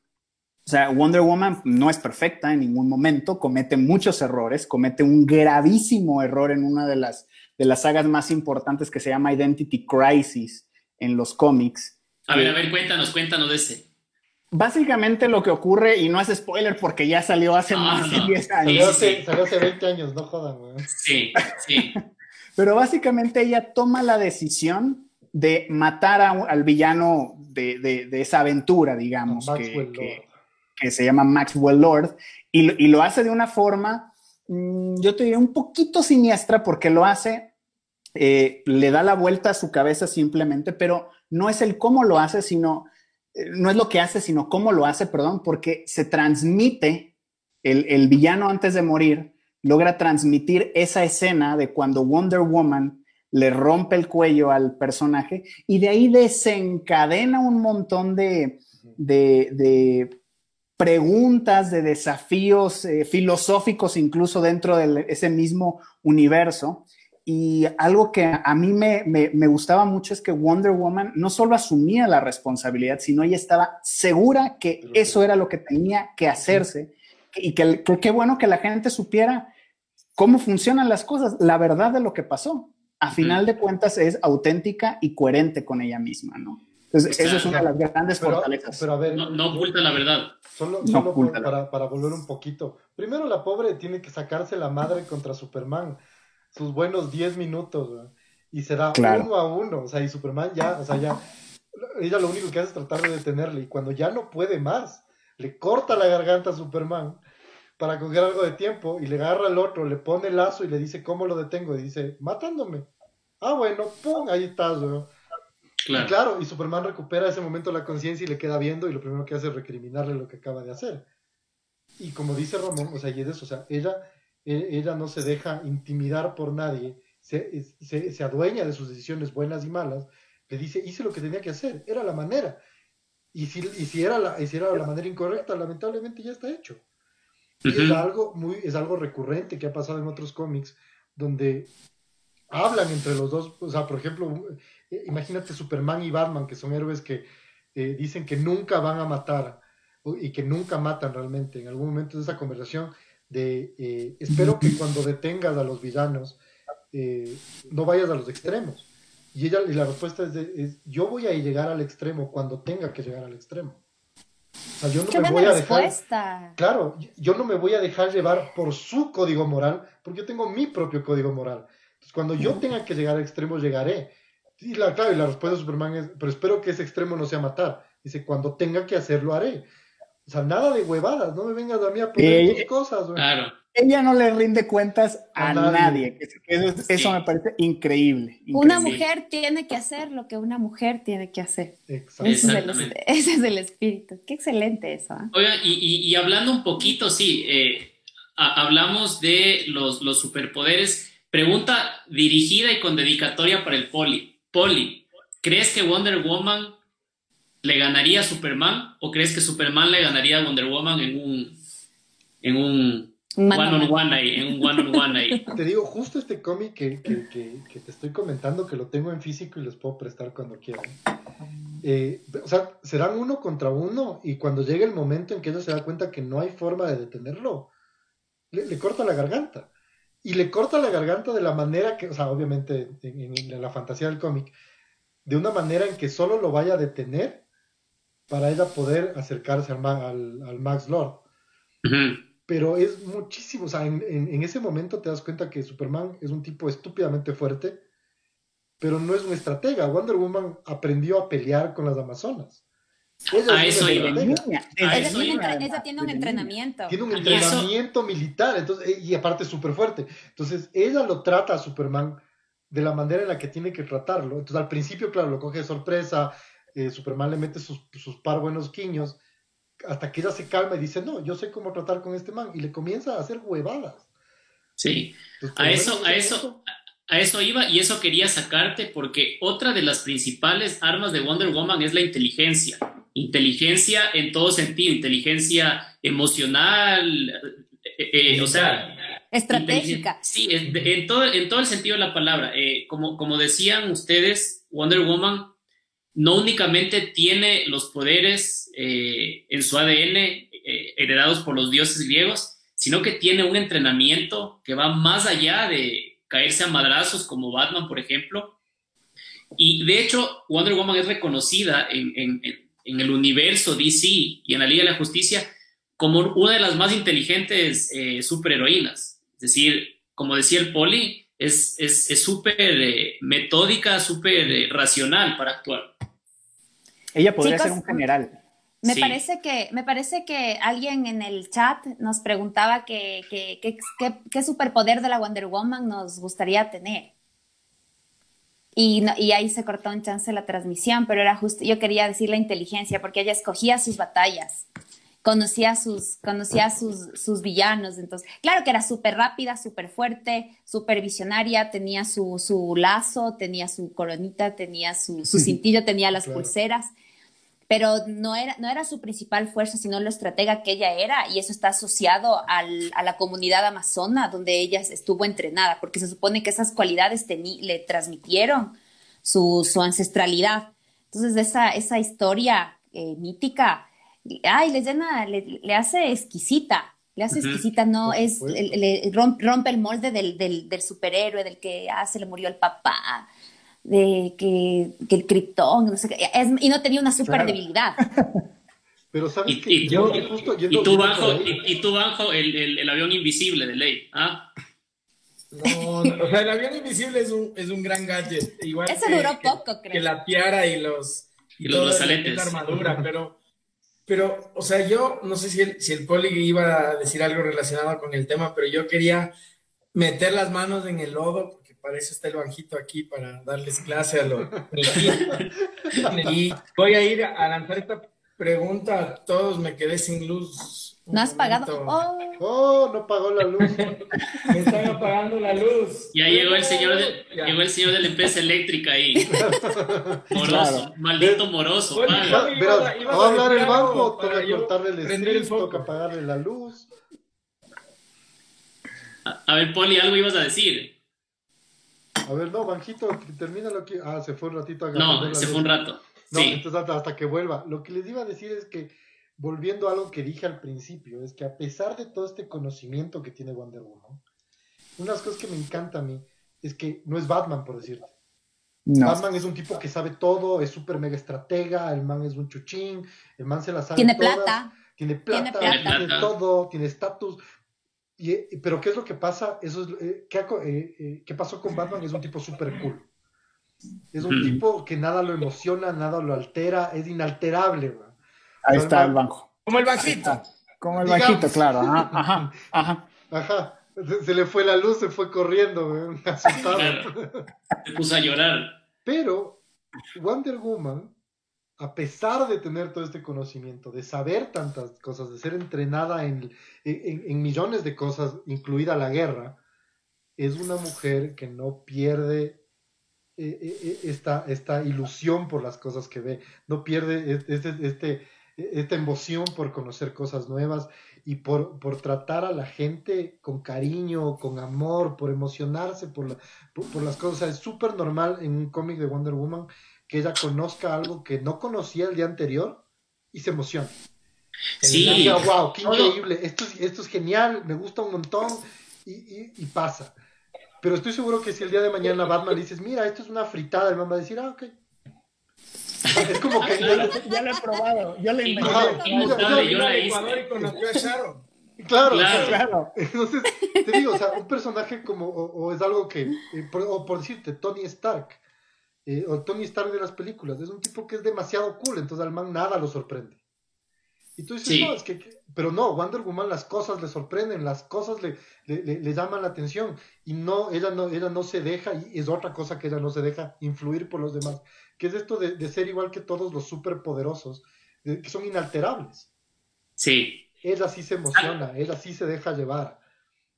o sea, Wonder Woman no es perfecta en ningún momento, comete muchos errores, comete un gravísimo error en una de las, de las sagas más importantes que se llama Identity Crisis en los cómics. A ver, a ver, cuéntanos, cuéntanos de ese. Básicamente lo que ocurre, y no es spoiler porque ya salió hace más de 10 años. Salió, hace 20 años, no jodan, güey. Sí, sí. Pero básicamente ella toma la decisión de matar al villano de, esa aventura, digamos, que, que, se llama Maxwell Lord, y, lo hace de una forma, mm, yo te diría, un poquito siniestra porque lo hace, eh, le da la vuelta a su cabeza simplemente, pero no es el cómo lo hace, sino no es lo que hace, sino cómo lo hace, perdón, porque se transmite, el, villano antes de morir logra transmitir esa escena de cuando Wonder Woman le rompe el cuello al personaje y de ahí desencadena un montón de, preguntas, de desafíos eh, filosóficos incluso dentro de ese mismo universo y algo que a mí me, gustaba mucho es que Wonder Woman no solo asumía la responsabilidad, sino ella estaba segura que eso era lo que tenía que hacerse y que qué bueno que la gente supiera cómo funcionan las cosas, la verdad de lo que pasó. A final de cuentas es auténtica y coherente con ella misma, ¿no? Entonces, eso es una de las grandes fortalezas. Pero a ver, no, oculta la verdad. Solo, para, para volver un poquito. Primero, la pobre tiene que sacarse la madre contra Superman sus buenos 10 minutos, y se da uno a uno, o sea, y Superman ya, o sea, ya, ella lo único que hace es tratar de detenerle, y cuando ya no puede más, le corta la garganta a Superman, para coger algo de tiempo y le agarra al otro, le pone el lazo y le dice, ¿cómo lo detengo? Y dice, matándome. Ah, bueno, ¡pum! Ahí estás, weón. Claro. Y claro, y Superman recupera ese momento la conciencia y le queda viendo y lo primero que hace es recriminarle lo que acaba de hacer. Y como dice Ramón, o sea, y es eso, o sea, ella, ella no se deja intimidar por nadie, se, se, se adueña de sus decisiones buenas y malas, le dice, hice lo que tenía que hacer, era la manera. Y si, y si, era, la, si era la manera incorrecta, lamentablemente ya está hecho. Y es, algo muy, es algo recurrente que ha pasado en otros cómics, donde hablan entre los dos, o sea, por ejemplo, eh, imagínate Superman y Batman, que son héroes que eh, dicen que nunca van a matar y que nunca matan realmente. En algún momento de esa conversación de eh, espero que cuando detengas a los villanos no vayas a los extremos. Y, ella, y la respuesta es, de, yo voy a llegar al extremo cuando tenga que llegar al extremo. O sea, yo no me voy a dejar. Claro, yo no me voy a dejar llevar por su código moral, porque yo tengo mi propio código moral. Entonces, cuando yo tenga que llegar al extremo, llegaré. Y la, claro, y la respuesta de Superman es, pero espero que ese extremo no sea matar. Dice, cuando tenga que hacerlo, haré. O sea, nada de huevadas, no me vengas a mí a poner tus cosas. Claro. Ella no le rinde cuentas a, nadie. Eso, me parece increíble, Una mujer tiene que hacer lo que una mujer tiene que hacer. Exactamente. Ese es el, espíritu. Qué excelente eso. ¿eh? Oiga, y, hablando un poquito, sí, eh, hablamos de los, los superpoderes. Pregunta dirigida y con dedicatoria para el Poli. Poli, ¿crees que Wonder Woman le ganaría a Superman o crees que Superman le ganaría a Wonder Woman en un en un one on one ahí, en un one on one ahí? Te digo, justo este cómic que, te estoy comentando, que lo tengo en físico y los puedo prestar cuando quieran. Eh, o sea, serán uno contra uno y cuando llegue el momento en que ella se da cuenta que no hay forma de detenerlo, le corta la garganta y le corta la garganta de la manera que, o sea, obviamente en, la fantasía del cómic, de una manera en que solo lo vaya a detener para ella poder acercarse al, al, Max Lord. Pero es muchísimo, o sea, en, en, ese momento te das cuenta que Superman es un tipo estúpidamente fuerte, pero no es un estratega. Wonder Woman aprendió a pelear con las Amazonas. Ella eso Ella tiene un entrenamiento. Tiene un entrenamiento militar, entonces, y aparte súper fuerte. Entonces, ella lo trata a Superman de la manera en la que tiene que tratarlo. Entonces, al principio, claro, lo coge de sorpresa, eh, Superman le mete sus, sus par buenos quiños, hasta que ella se calma y dice, no, yo sé cómo tratar con este man, y le comienza a hacer huevadas. Sí, a eso, a eso, a eso iba y eso quería sacarte porque otra de las principales armas de Wonder Woman es la inteligencia inteligencia en todo sentido, inteligencia emocional, eh, eh, o sea... Estratégica. Sí, en, todo, en todo el sentido de la palabra. Eh, como, como decían ustedes, Wonder Woman no únicamente tiene los poderes en su ADN heredados por los dioses griegos, sino que tiene un entrenamiento que va más allá de caerse a madrazos como Batman, por ejemplo. Y de hecho, Wonder Woman es reconocida en, el universo DC y en la Liga de la Justicia como una de las más inteligentes eh, superheroínas. Es decir, como decía el Poli, es súper eh, metódica, súper eh, racional para actuar. Ella podría ser un general. Me, parece que, me parece que alguien en el chat nos preguntaba qué que, superpoder de la Wonder Woman nos gustaría tener. Y, ahí se cortó un chance la transmisión, pero era justo, yo quería decir la inteligencia, porque ella escogía sus batallas, conocía sus, conocía sus, sus villanos, entonces, claro que era súper rápida, súper fuerte, súper visionaria, tenía su, su, lazo, tenía su coronita, tenía su, su cintillo, tenía las pulseras, pero no era, no era su principal fuerza, sino lo estratega que ella era, y eso está asociado al, a la comunidad amazona, donde ella estuvo entrenada, porque se supone que esas cualidades le transmitieron su, su, ancestralidad. Entonces, esa, esa historia eh, mítica, ay, le, llena, le, hace exquisita, le hace exquisita, no, es, le, rompe, el molde del, del, del, superhéroe, del que, ah, se le murió el papá, de que, que el criptón, no sé qué, y no tenía una super debilidad. Pero sabes y, que y, yo, justo y, tú bajo, y, tú bajo el, el, el, avión invisible de ley, ¿ah? No, o sea, el avión invisible es un, es un gran gadget. Igual Eso duró poco, creo. Que la tiara y los... Y, los brazaletes. La armadura, pero Pero, o sea, yo no sé si el, si el poli iba a decir algo relacionado con el tema, pero yo quería meter las manos en el lodo, para eso está el banjito aquí, para darles clase a los... y voy a ir a lanzar esta pregunta a todos, me quedé sin luz ¿No has pagado? Oh. oh. no pagó la luz. Me están apagando la luz. Ya llegó el señor de, llegó el señor de la empresa eléctrica ahí. Moroso, maldito moroso. paga. ¿va a hablar el banco? Toca cortarle el stream, toca pagarle la luz. A, ver, Poli, algo ibas a decir. A ver, no, Banjito, termínalo aquí. Ah, se fue un ratito a No, se fue un rato. No, entonces hasta, hasta que vuelva. Lo que les iba a decir es que volviendo a algo que dije al principio, es que a pesar de todo este conocimiento que tiene Wonder Woman, una de las cosas que me encanta a mí es que no es Batman, por decirte. Batman es un tipo que sabe todo, es súper mega estratega, el man es un chuchín, el man se la sabe Tiene plata. Tiene plata, tiene, todo, tiene estatus. Pero ¿qué es lo que pasa? Eso es, eh, ¿qué, eh, eh, ¿qué, pasó con Batman? Es un tipo súper cool. Es un tipo que nada lo emociona, nada lo altera, es inalterable. Ahí está el banco. Como el banquito. Como el banquito, claro. Ajá, ajá, ajá. Se, le fue la luz, se fue corriendo, asustado. Se puso a llorar. Pero Wonder Woman, a pesar de tener todo este conocimiento, de saber tantas cosas, de ser entrenada en, en millones de cosas, incluida la guerra, es una mujer que no pierde eh, eh, eh, esta, esta ilusión por las cosas que ve, no pierde este, este, esta emoción por conocer cosas nuevas y por, por tratar a la gente con cariño, con amor, por emocionarse por, por, las cosas. es súper normal en un cómic de Wonder Woman que ella conozca algo que no conocía el día anterior y se emociona. Sí. wow, qué increíble, esto es, esto es genial, me gusta un montón y, y, pasa. Pero estoy seguro que si el día de mañana Batman le dices, mira, esto es una fritada, el man va a decir, ah, ok, es como que ya, lo he probado, ya lo he inventado. yo la hice. Claro, claro, Entonces, te digo, o sea, un personaje como, o, es algo que, eh, o por decirte, Tony Stark, eh, o Tony Stark de las películas, es un tipo que es demasiado cool, entonces al man nada lo sorprende. Y tú dices, no, es que, pero no, Wonder Woman las cosas le sorprenden, las cosas le, le, le, llaman la atención, y no, ella no, ella no se deja, y es otra cosa que ella no se deja influir por los demás que es esto de, ser igual que todos los superpoderosos, que son inalterables. Sí. Ella sí se emociona, ah. ella sí se deja llevar.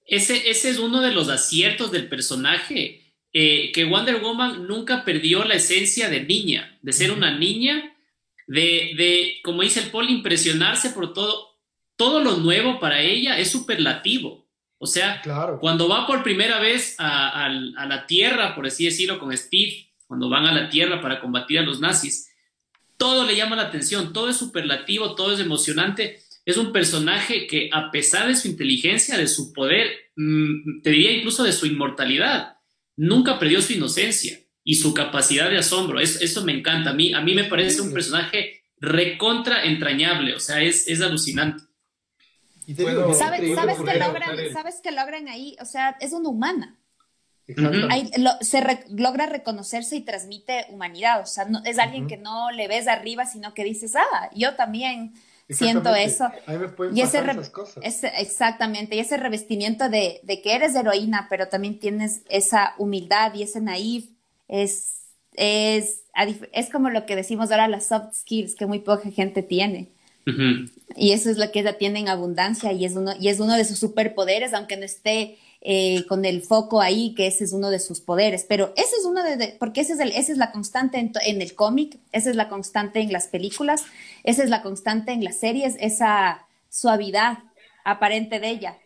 Ese, ese es uno de los aciertos del personaje, eh, que Wonder Woman nunca perdió la esencia de niña, de ser una niña, de, de, como dice el Paul, impresionarse por todo. Todo lo nuevo para ella es superlativo. O sea, claro. cuando va por primera vez a, a la Tierra, por así decirlo, con Steve, cuando van a la tierra para combatir a los nazis. Todo le llama la atención, todo es superlativo, todo es emocionante. Es un personaje que a pesar de su inteligencia, de su poder, mm, te diría incluso de su inmortalidad, nunca perdió su inocencia y su capacidad de asombro. eso me encanta. A mí, a mí me parece un personaje recontra entrañable, o sea, es, es alucinante. ¿Sabes, que logran, ¿Sabes que logran ahí? O sea, es una humana se logra reconocerse y transmite humanidad. O sea, no, es alguien que no le ves arriba, sino que dices, ah, yo también siento eso. y ese exactamente, y ese revestimiento de, que eres heroína, pero también tienes esa humildad y ese naif, es, es, es como lo que decimos ahora las soft skills, que muy poca gente tiene. Y eso es lo que ella tiene en abundancia y es uno, y es uno de sus superpoderes, aunque no esté eh, con el foco ahí, que ese es uno de sus poderes. Pero ese es uno de, porque ese es, el, esa es la constante en, el cómic, esa es la constante en las películas, esa es la constante en las series, esa suavidad aparente de ella.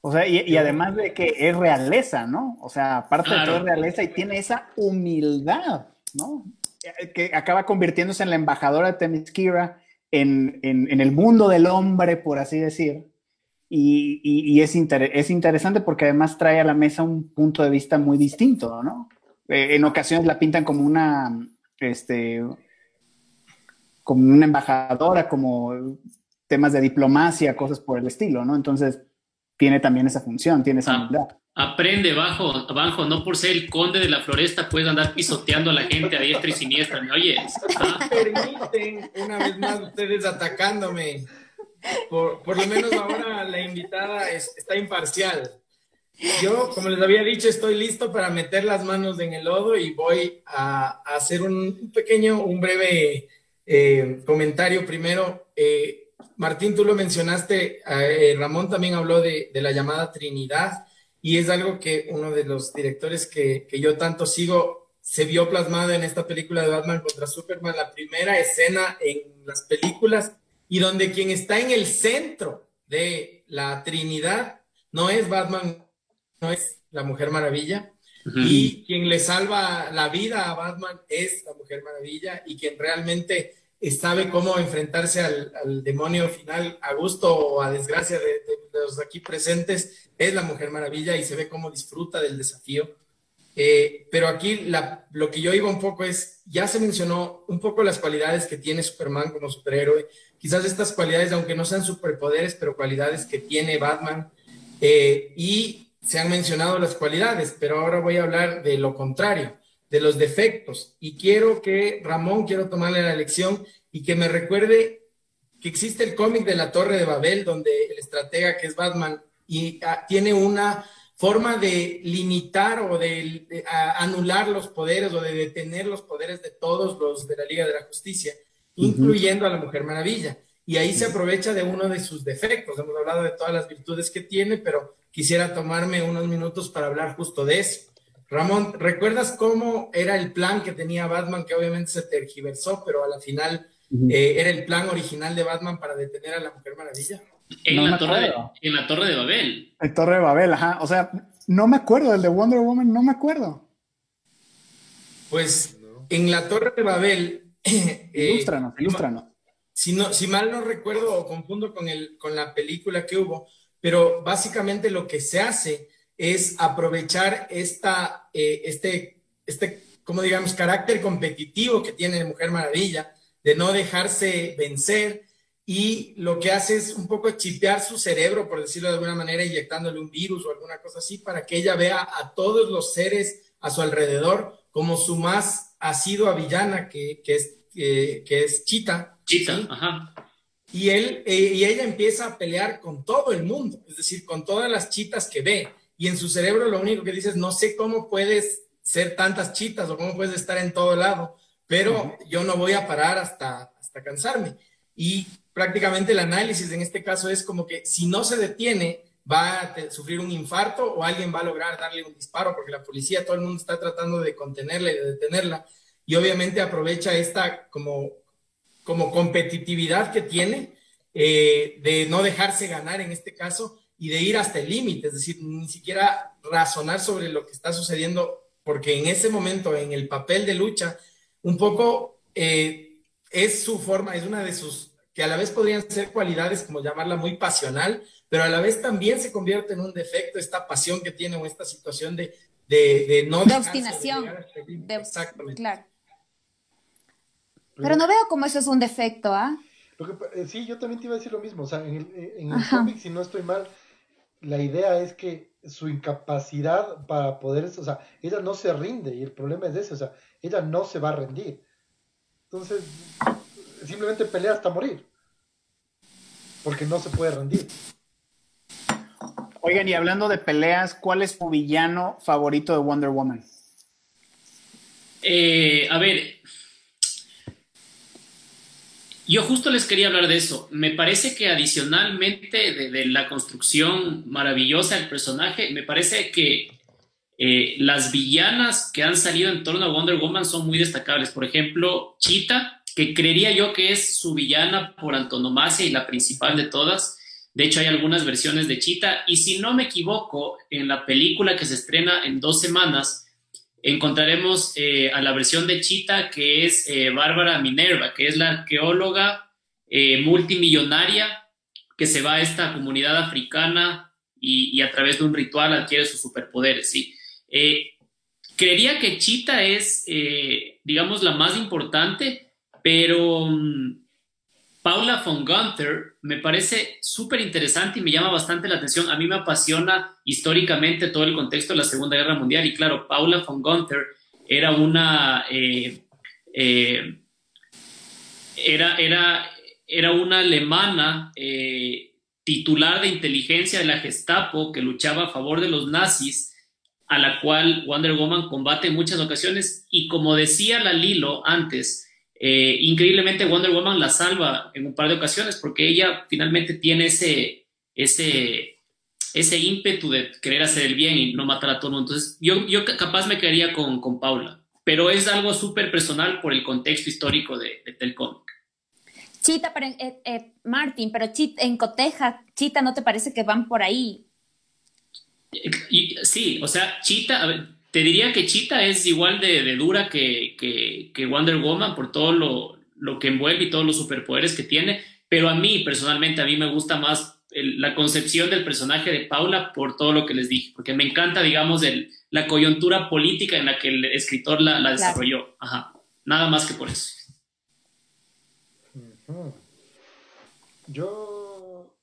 O sea, y, además de que es realeza, ¿no? O sea, aparte de todo es realeza y tiene esa humildad, ¿no? Que acaba convirtiéndose en la embajadora de Themyscira en, en, en el mundo del hombre, por así decir y, es, es, interesante porque además trae a la mesa un punto de vista muy distinto, ¿no? Eh, en ocasiones la pintan como una, este, como una embajadora, como temas de diplomacia, cosas por el estilo, ¿no? Entonces, tiene también esa función, tiene esa Ah. humildad. Aprende, bajo, bajo, no por ser el conde de la floresta puedes andar pisoteando a la gente a diestra y siniestra, ¿me oyes? Ah, permiten, una vez más, ustedes atacándome. Por, por lo menos ahora la invitada es- está imparcial. Yo, como les había dicho, estoy listo para meter las manos en el lodo y voy a, a hacer un, pequeño, un breve eh, comentario. Primero, eh, Martín, tú lo mencionaste, eh, Ramón también habló de, de la llamada Trinidad y es algo que uno de los directores que, que yo tanto sigo se vio plasmado en esta película de Batman contra Superman, la primera escena en las películas y donde quien está en el centro de la Trinidad no es Batman, no es la Mujer Maravilla, y quien le salva la vida a Batman es la Mujer Maravilla y quien realmente sabe cómo enfrentarse al, al demonio final a gusto o a desgracia de, de- de los aquí presentes es la Mujer Maravilla y se ve cómo disfruta del desafío. Eh, pero aquí la- lo que yo iba un poco es, ya se mencionó un poco las cualidades que tiene Superman como superhéroe, quizás estas cualidades, aunque no sean superpoderes, pero cualidades que tiene Batman, eh, y se han mencionado las cualidades, pero ahora voy a hablar de lo contrario, de los defectos, y quiero que Ramón, quiero tomarle la lección y que me recuerde que existe el cómic de la Torre de Babel, donde el estratega que es Batman y ah, tiene una forma de limitar o de, anular los poderes o de detener los poderes de todos los de la Liga de la Justicia, incluyendo a la Mujer Maravilla. Y ahí se aprovecha de uno de sus defectos. Hemos hablado de todas las virtudes que tiene, pero quisiera tomarme unos minutos para hablar justo de eso. Ramón, ¿recuerdas cómo era el plan que tenía Batman, que obviamente se tergiversó, pero a la final eh, era el plan original de Batman para detener a la Mujer Maravilla? En, No la torre de, en la Torre de Babel. El Torre de Babel, ajá. O sea, no me acuerdo del de Wonder Woman, no me acuerdo. Pues en la Torre de Babel, eh, Ilústranos, ilústranos. si, no, si mal no recuerdo o confundo con, el, con la película que hubo, pero básicamente lo que se hace es aprovechar esta, eh, este, este, como digamos, carácter competitivo que tiene Mujer Maravilla, de no dejarse vencer, y lo que hace es un poco chipear su cerebro, por decirlo de alguna manera, inyectándole un virus o alguna cosa así, para que ella vea a todos los seres a su alrededor como su más asidua villana, que, que es, eh, que es Chita. Chita, ¿sí? ajá. Y, él, eh, y ella empieza a pelear con todo el mundo, es decir, con todas las chitas que ve. Y en su cerebro lo único que dice es, no sé cómo puedes ser tantas chitas o cómo puedes estar en todo lado, pero yo no voy a parar hasta, hasta cansarme. Y prácticamente el análisis en este caso es como que si no se detiene, va a sufrir un infarto o alguien va a lograr darle un disparo porque la policía, todo el mundo está tratando de contenerla y de detenerla. Y obviamente aprovecha esta como como competitividad que tiene, eh, de no dejarse ganar en este caso y de ir hasta el límite, es decir, ni siquiera razonar sobre lo que está sucediendo, porque en ese momento, en el papel de lucha, un poco eh, es su forma, es una de sus, que a la vez podrían ser cualidades, como llamarla muy pasional, pero a la vez también se convierte en un defecto esta pasión que tiene o esta situación de, de, de no... De obstinación. De- Exactamente. Claro. Pero no veo como eso es un defecto, ¿ah? Eh, sí, yo también te iba a decir lo mismo. O sea, en el, eh, en el cómic, si no estoy mal, la idea es que su incapacidad para poder, o sea, ella no se rinde y el problema es ese, o sea, ella no se va a rendir. Entonces, simplemente pelea hasta morir. Porque no se puede rendir. Oigan, y hablando de peleas, ¿cuál es tu villano favorito de Wonder Woman? Eh, a ver, yo justo les quería hablar de eso. Me parece que adicionalmente de, de la construcción maravillosa del personaje, me parece que eh, las villanas que han salido en torno a Wonder Woman son muy destacables. Por ejemplo, Cheetah, que creería yo que es su villana por antonomasia y la principal de todas. De hecho, hay algunas versiones de Cheetah. Y si no me equivoco, en la película que se estrena en dos semanas, encontraremos eh, a la versión de Cheetah que es eh, Bárbara Minerva, que es la arqueóloga eh, multimillonaria que se va a esta comunidad africana y, y, a través de un ritual adquiere sus superpoderes. ¿sí? Eh, creería que Cheetah es, digamos, la más importante, pero mm, Paula von Gunther me parece súper interesante y me llama bastante la atención. A mí me apasiona históricamente todo el contexto de la Segunda Guerra Mundial y claro, Paula von Gunther era una... Eh, eh, era, era, era una alemana eh, titular de inteligencia de la Gestapo que luchaba a favor de los nazis, a la cual Wonder Woman combate en muchas ocasiones. Y como decía la Lilo antes, eh, increíblemente Wonder Woman la salva en un par de ocasiones porque ella finalmente tiene ese, ese, ese ímpetu de querer hacer el bien y no matar a todo el mundo. Entonces, yo, yo capaz me quedaría con, con Paula, pero es algo súper personal por el contexto histórico de, de, del cómic. Chita, pero eh, eh, Martín, pero Chita, en Coteja, Chita, ¿no te parece que van por ahí? Y, sí, o sea, Chita, a ver, te diría que Chita es igual de, de dura que, que, que, Wonder Woman por todo lo, lo, que envuelve y todos los superpoderes que tiene, pero a mí personalmente, a mí me gusta más el, la concepción del personaje de Paula por todo lo que les dije, porque me encanta, digamos, el, la coyuntura política en la que el escritor la, la desarrolló. Ajá, nada más que por eso. Yo,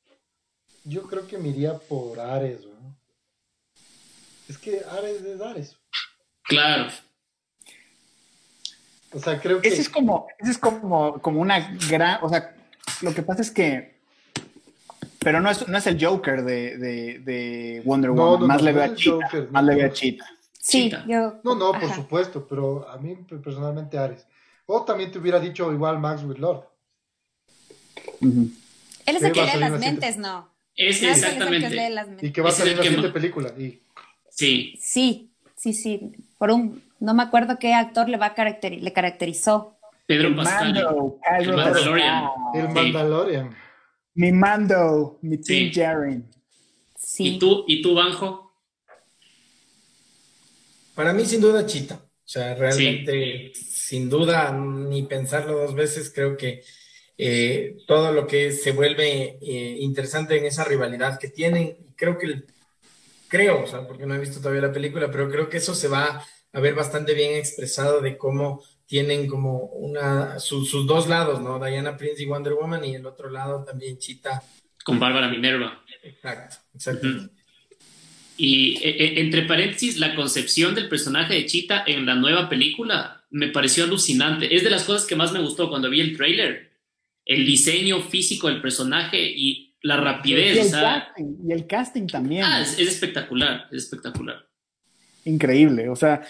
yo creo que me iría por Ares, ¿no? Es que Ares es Ares. Claro. O sea, creo que. Ese es como, ese es como, como una gran. O sea, lo que pasa es que. Pero no es, no es el Joker de, de, de Wonder Woman. No, no, más, no, le no Cheetah, Joker, más le a. Sí, yo. No, no, por Ajá. supuesto, pero a mí personalmente Ares. O también te hubiera dicho igual Max with Lord. Uh -huh. Él es el que lee las mentes, ¿no? Es, exactamente. Es el que lee las mentes. Y que va a salir en la siguiente película. Y... Sí. Sí, sí, sí. Por un, no me acuerdo qué actor le va a caracteri le caracterizó. Pedro el Pascal. Mando, el Mandalorian. El Mandalorian. Mi Mando, mi Team sí. Jaren. Sí. ¿Y tú, y tú, Banjo? Para mí, sin duda, Chita. O sea, realmente, sí. sin duda, ni pensarlo dos veces, creo que eh, todo lo que se vuelve eh, interesante en esa rivalidad que tienen. Creo que, creo, o sea, porque no he visto todavía la película, pero creo que eso se va a ver bastante bien expresado de cómo tienen como una, su, sus dos lados, ¿no? Diana Prince y Wonder Woman y el otro lado también Chita. Con Bárbara Minerva. Exacto, exacto. Uh -huh. Y eh, entre paréntesis, la concepción del personaje de Chita en la nueva película me pareció alucinante. Es de las cosas que más me gustó cuando vi el tráiler el diseño físico del personaje y la rapidez. Y el, o sea, casting, y el casting también. Ah, es, es, espectacular, es espectacular. Increíble, o sea,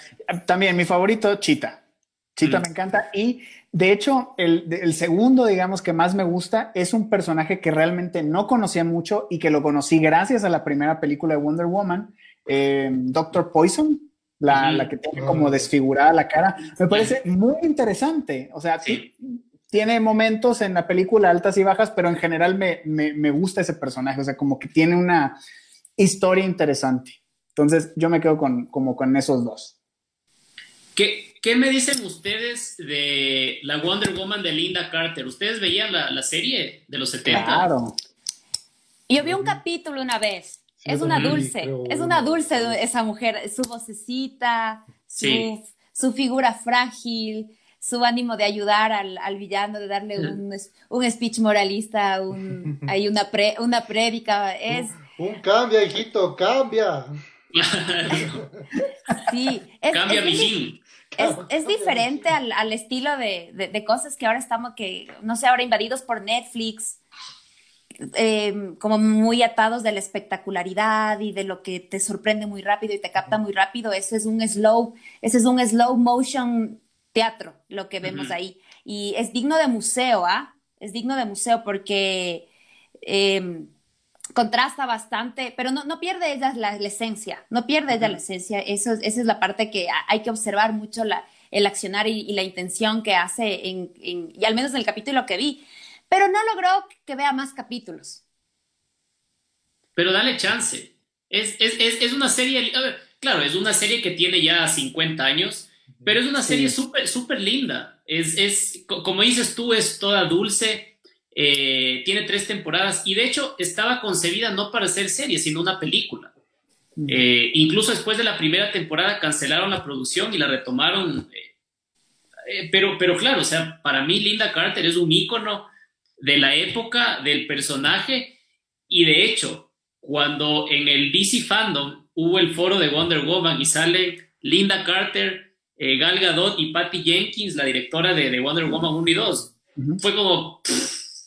también mi favorito, Chita. Chita mm. me encanta y de hecho el, el, segundo, digamos, que más me gusta es un personaje que realmente no conocía mucho y que lo conocí gracias a la primera película de Wonder Woman, eh, Doctor Poison, la, mm. la, que tiene como desfigurada la cara. Me parece muy interesante, o sea, sí tiene momentos en la película altas y bajas, pero en general me, me, me, gusta ese personaje, o sea, como que tiene una historia interesante. Entonces yo me quedo con, como con esos dos. ¿Qué, ¿Qué, me dicen ustedes de la Wonder Woman de Linda Carter? ¿Ustedes veían la, la serie de los 70? Claro. Yo vi un capítulo una vez. Sí, es una dulce, creo... es una dulce esa mujer, su vocecita, su, sí. su figura frágil, su ánimo de ayudar al, al villano, de darle un, un speech moralista, un, hay una, pre, una prédica, es... Un, un cambia, hijito, cambia. sí, es, cambia, es, mijín. Es, es, diferente al, al estilo de, de, de, cosas que ahora estamos, que no sé, ahora invadidos por Netflix, eh, como muy atados de la espectacularidad y de lo que te sorprende muy rápido y te capta muy rápido. Ese es un slow, ese es un slow motion teatro, lo que vemos uh -huh. ahí. Y es digno de museo, ¿ah? ¿eh? Es digno de museo porque eh, contrasta bastante, pero no, no pierde ella la, la, esencia, no pierde ella uh -huh. la esencia. Eso, esa es la parte que hay que observar mucho la, el accionar y, y, la intención que hace, en, en, y al menos en el capítulo que vi. Pero no logró que vea más capítulos. Pero dale chance. Es, es, es, es una serie, ver, claro, es una serie que tiene ya 50 años pero es una serie súper, sí. súper linda. Es, es, como dices tú, es toda dulce. Eh, tiene tres temporadas y de hecho estaba concebida no para ser serie, sino una película. Eh, incluso después de la primera temporada cancelaron la producción y la retomaron. Eh, pero, pero claro, o sea, para mí Linda Carter es un ícono. de la época del personaje y de hecho, cuando en el DC Fandom hubo el foro de Wonder Woman y sale Linda Carter, eh, Gal Gadot y Patty Jenkins, la directora de, Wonder Woman 1 y 2, fue como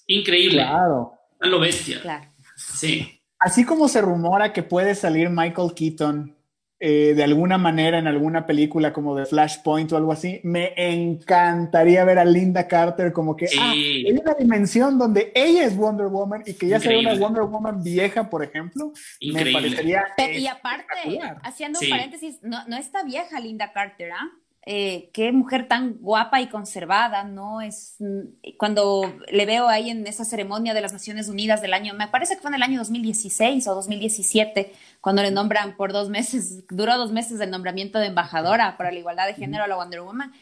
increíble. Claro. A lo bestia. Claro. Sí. Así como se rumora que puede salir Michael Keaton eh, de alguna manera en alguna película como de Flashpoint o algo así, me encantaría ver a Linda Carter como que ah, hay una dimensión donde ella es Wonder Woman y que ya sea una Wonder Woman vieja, por ejemplo, me parecería. y aparte, haciendo un paréntesis, no, no está vieja Linda Carter, ¿ah? Eh, qué mujer tan guapa y conservada, ¿no? Es mm, cuando le veo ahí en esa ceremonia de las Naciones Unidas del año, me parece que fue en el año 2016 o 2017, cuando le nombran por dos meses, duró dos meses el nombramiento de embajadora para la igualdad de género a la Wonder Woman.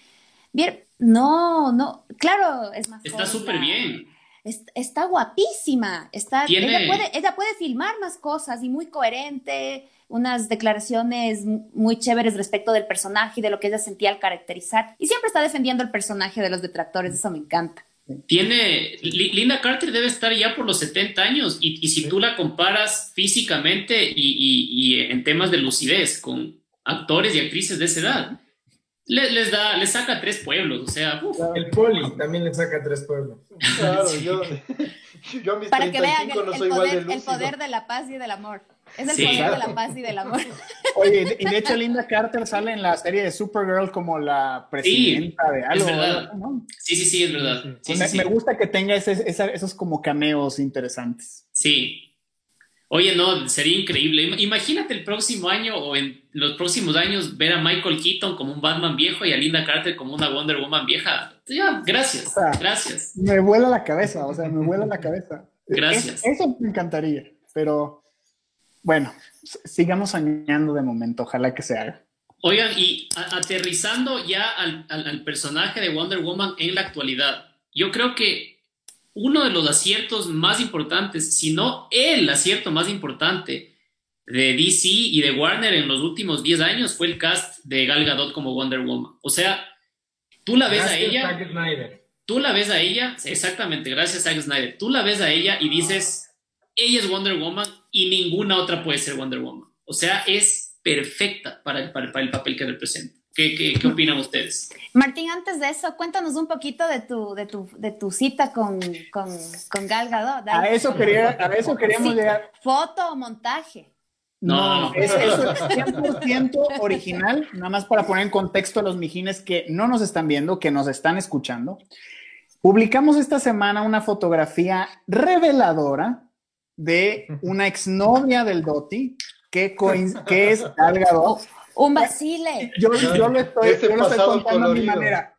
Bien, no, no, claro, es más. Está súper bien. Está, guapísima, está, ella, puede, ella puede filmar más cosas y muy coherente, unas declaraciones muy chéveres respecto del personaje y de lo que ella sentía al caracterizar. Y siempre está defendiendo el personaje de los detractores, eso me encanta. Tiene, Linda Carter debe estar ya por los 70 años y, si tú la comparas físicamente y, en temas de lucidez con actores y actrices de esa edad, les, da, les saca tres pueblos, o sea... El poli también le saca tres pueblos. Claro, yo, yo a mis Para que vean el, no soy poder, el poder de la paz y del amor. Es el poder de la paz y del amor. Oye, y de hecho Linda Carter sale en la serie de Supergirl como la presidenta de algo. Es verdad. Sí, sí, sí, es verdad. me, gusta que tenga esos como cameos interesantes. Sí. Oye, no, sería increíble. Imagínate el próximo año o en los próximos años ver a Michael Keaton como un Batman viejo y a Linda Carter como una Wonder Woman vieja. Ya, gracias, gracias. Me vuela la cabeza, o sea, me vuela la cabeza. Gracias. eso me encantaría, pero bueno, sigamos soñando de momento, ojalá que se haga. Oigan, y aterrizando ya al, personaje de Wonder Woman en la actualidad, yo creo que uno de los aciertos más importantes, si no el acierto más importante de DC y de Warner en los últimos 10 años fue el cast de Gal Gadot como Wonder Woman. O sea, tú la ves a ella. Tú la ves a ella, exactamente, gracias a Zack Snyder. Tú la ves a ella y dices, ella es Wonder Woman y ninguna otra puede ser Wonder Woman. O sea, es perfecta para el, para, el papel que representa. ¿Qué, qué, opinan ustedes? Martín, antes de eso, cuéntanos un poquito de tu, de tu, de tu cita con, con, con Gal Gadot. A eso, quería, a eso queríamos llegar. ¿Foto o montaje? No, eso es 100% original, nada más para poner en contexto a los mijines que no nos están viendo, que nos están escuchando. Publicamos esta semana una fotografía reveladora de una exnovia del Doti que, que es Algado. Un vacile. Yo, yo, lo estoy, yo lo estoy contando a mi manera.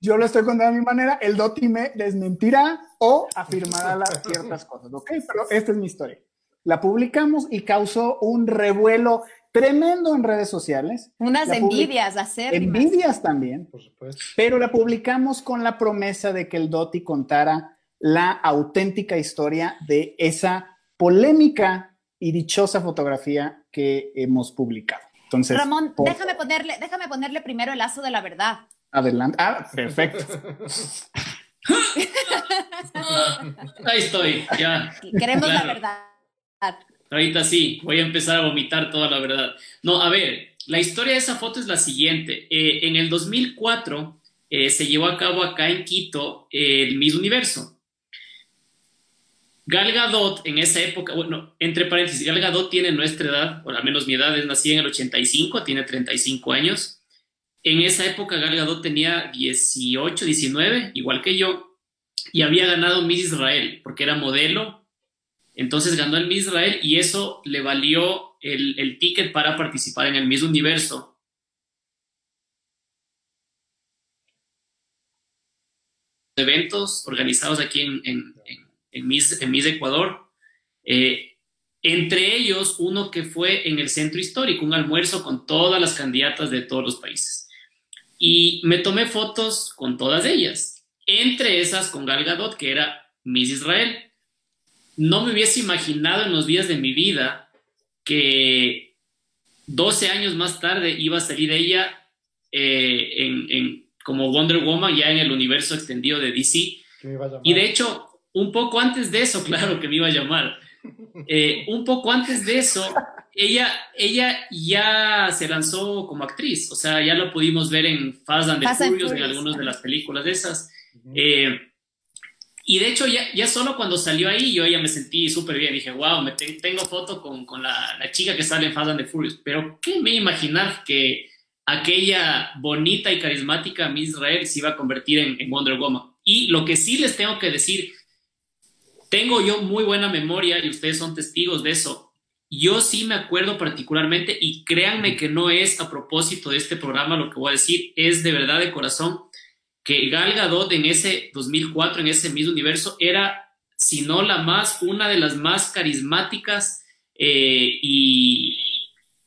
Yo lo estoy contando a mi manera. El Doti me desmentirá o afirmará las ciertas cosas, ¿ok? Pero esta es mi historia. La publicamos y causó un revuelo tremendo en redes sociales. Unas envidias, hacer Envidias también. Por supuesto. Pero la publicamos con la promesa de que el Doti contara la auténtica historia de esa polémica y dichosa fotografía que hemos publicado. Entonces, Ramón, déjame ponerle, déjame ponerle primero el lazo de la verdad. Adelante. Ah, perfecto. Ahí estoy, ya. Queremos la verdad. Ahorita sí, voy a empezar a vomitar toda la verdad. No, a ver, la historia de esa foto es la siguiente. Eh, en el 2004 eh, se llevó a cabo acá en Quito el Miss Universo. Gal Gadot en esa época, bueno, entre paréntesis, Gal Gadot tiene nuestra edad, o al menos mi edad es nací en el 85, tiene 35 años. En esa época Gal Gadot tenía 18, 19, igual que yo, y había ganado Miss Israel, porque era modelo. Entonces ganó el Miss Israel y eso le valió el, ticket para participar en el Miss Universo. eventos organizados aquí en Miss, en Ecuador. Eh, entre ellos, uno que fue en el centro histórico, un almuerzo con todas las candidatas de todos los países. Y me tomé fotos con todas ellas, entre esas con Gal Gadot, que era Miss Israel. No me hubiese imaginado en los días de mi vida que 12 años más tarde iba a salir ella eh, en, como Wonder Woman ya en el universo extendido de DC. Y de hecho, un poco antes de eso, claro que me iba a llamar. Eh, un poco antes de eso, ella, ella ya se lanzó como actriz, o sea, ya lo pudimos ver en Fast and the Furious, en algunas de las películas de esas. Eh, y de hecho, ya, ya solo cuando salió ahí, yo ya me sentí súper bien. Dije, wow, me tengo foto con, con la, la, chica que sale en Fast and the Furious. Pero, ¿qué me imaginar que aquella bonita y carismática Miss Israel se iba a convertir en, en Wonder Woman? Y lo que sí les tengo que decir, tengo yo muy buena memoria y ustedes son testigos de eso. Yo sí me acuerdo particularmente, y créanme que no es a propósito de este programa lo que voy a decir, es de verdad de corazón que Gal Gadot en ese 2004, en ese mismo universo, era, si no la más, una de las más carismáticas eh, y,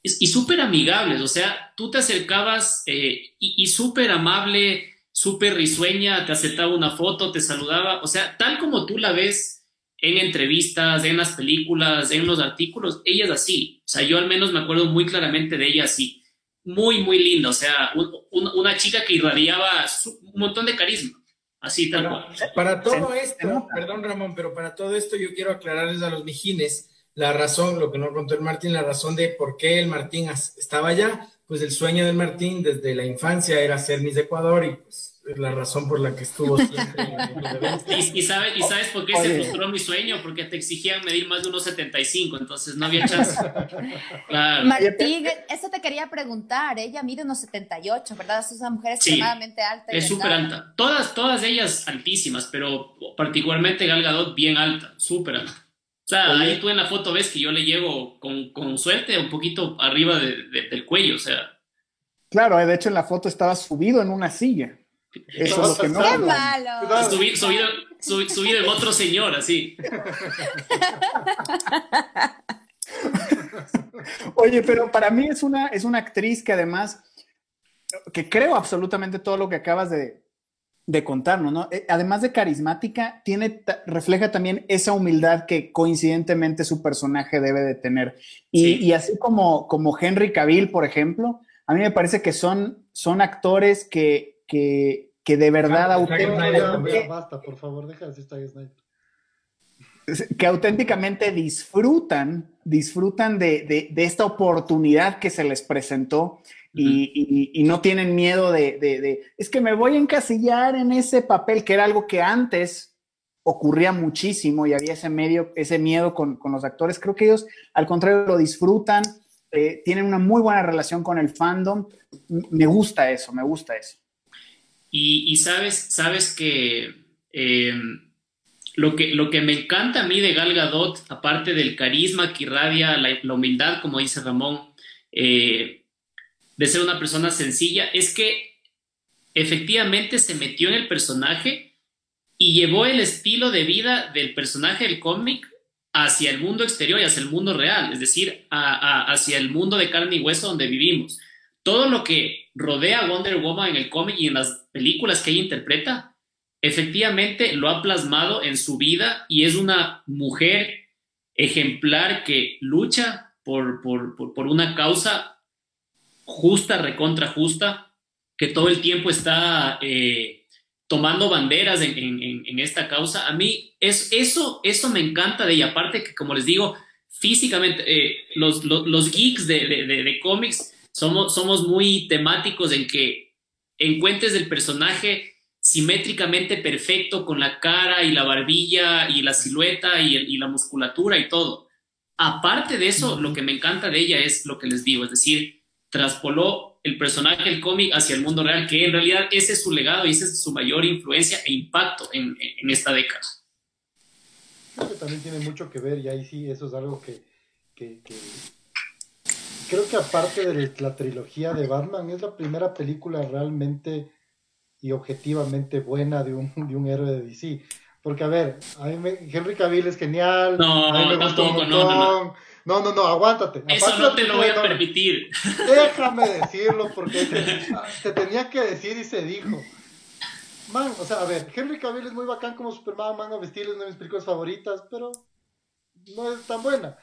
y, súper amigables. O sea, tú te acercabas eh, y, y súper amable, súper risueña, te aceptaba una foto, te saludaba. O sea, tal como tú la ves en entrevistas, en las películas, en los artículos, ella es así. O sea, yo al menos me acuerdo muy claramente de ella así muy, muy lindo, O sea, una chica que irradiaba un montón de carisma. Así tal para, Para todo esto, perdón Ramón, pero para todo esto yo quiero aclararles a los mijines la razón, lo que no contó el Martín, la razón de por qué el Martín estaba allá. Pues el sueño del Martín desde la infancia era ser Miss Ecuador y pues es la razón por la que estuvo siempre. ¿Y, sabes, ¿Y sabes por qué se frustró mi sueño? Porque te exigían medir más de unos 75, entonces no había chance. Martín, eso te quería preguntar. Ella mide unos 78, ¿verdad? Es una mujer extremadamente alta. es súper alta. Todas, todas ellas altísimas, pero particularmente Gal Gadot bien alta, súper alta. O sea, ahí tú en la foto ves que yo le llevo con, con suerte un poquito arriba del cuello, o sea. Claro, de hecho en la foto estaba subido en una silla. Eso es lo que no. ¡Qué malo! subido, en otro señor, así. Oye, pero para mí es una, es una actriz que además, que creo absolutamente todo lo que acabas de, de contarnos, ¿no? Eh, además de carismática, tiene, refleja también esa humildad que coincidentemente su personaje debe de tener. Y, así como, como Henry Cavill, por ejemplo, a mí me parece que son, son actores que, que, que de verdad auténticamente... Basta, por favor, deja Que auténticamente disfrutan, disfrutan de, esta oportunidad que se les presentó y, no tienen miedo de, es que me voy a encasillar en ese papel, que era algo que antes ocurría muchísimo y había ese, medio, ese miedo con, los actores. Creo que ellos, al contrario, lo disfrutan, eh, tienen una muy buena relación con el fandom. Me gusta eso, me gusta eso. Y, sabes, sabes que, em, lo que lo que me encanta a mí de Gal Gadot, aparte del carisma que irradia, la, humildad, como dice Ramón, eh, de ser una persona sencilla, es que efectivamente se metió en el personaje y llevó el estilo de vida del personaje del cómic hacia el mundo exterior y hacia el mundo real, es decir, hacia el mundo de carne y hueso donde vivimos. Todo lo que rodea a Wonder Woman en el cómic y en las películas que ella interpreta, efectivamente lo ha plasmado en su vida y es una mujer ejemplar que lucha por, por, una causa justa, recontra justa, que todo el tiempo está eh, tomando banderas en, esta causa. A mí es, eso, eso me encanta de ella, aparte que como les digo, físicamente, eh, los, los, geeks de, de cómics somos, muy temáticos en que encuentres el personaje simétricamente perfecto con la cara y la barbilla y la silueta y, la musculatura y todo. Aparte de eso, lo que me encanta de ella es lo que les digo, es decir, traspoló el personaje del cómic hacia el mundo real, que en realidad ese es su legado y esa es su mayor influencia e impacto en, esta década. Creo que también tiene mucho que ver y ahí sí, eso es algo que, que creo que aparte de la trilogía de Batman, es la primera película realmente y objetivamente buena de un, de un héroe de DC. Porque, a ver, a mí Henry Cavill es genial. No, a mí me gustó un no, no, no. No, no, aguántate. Eso no te lo voy a permitir. Déjame decirlo porque te, tenía que decir y se dijo. Man, o sea, a ver, Henry Cavill es muy bacán como Superman, Man of Steel es una de mis películas favoritas, pero no es tan buena.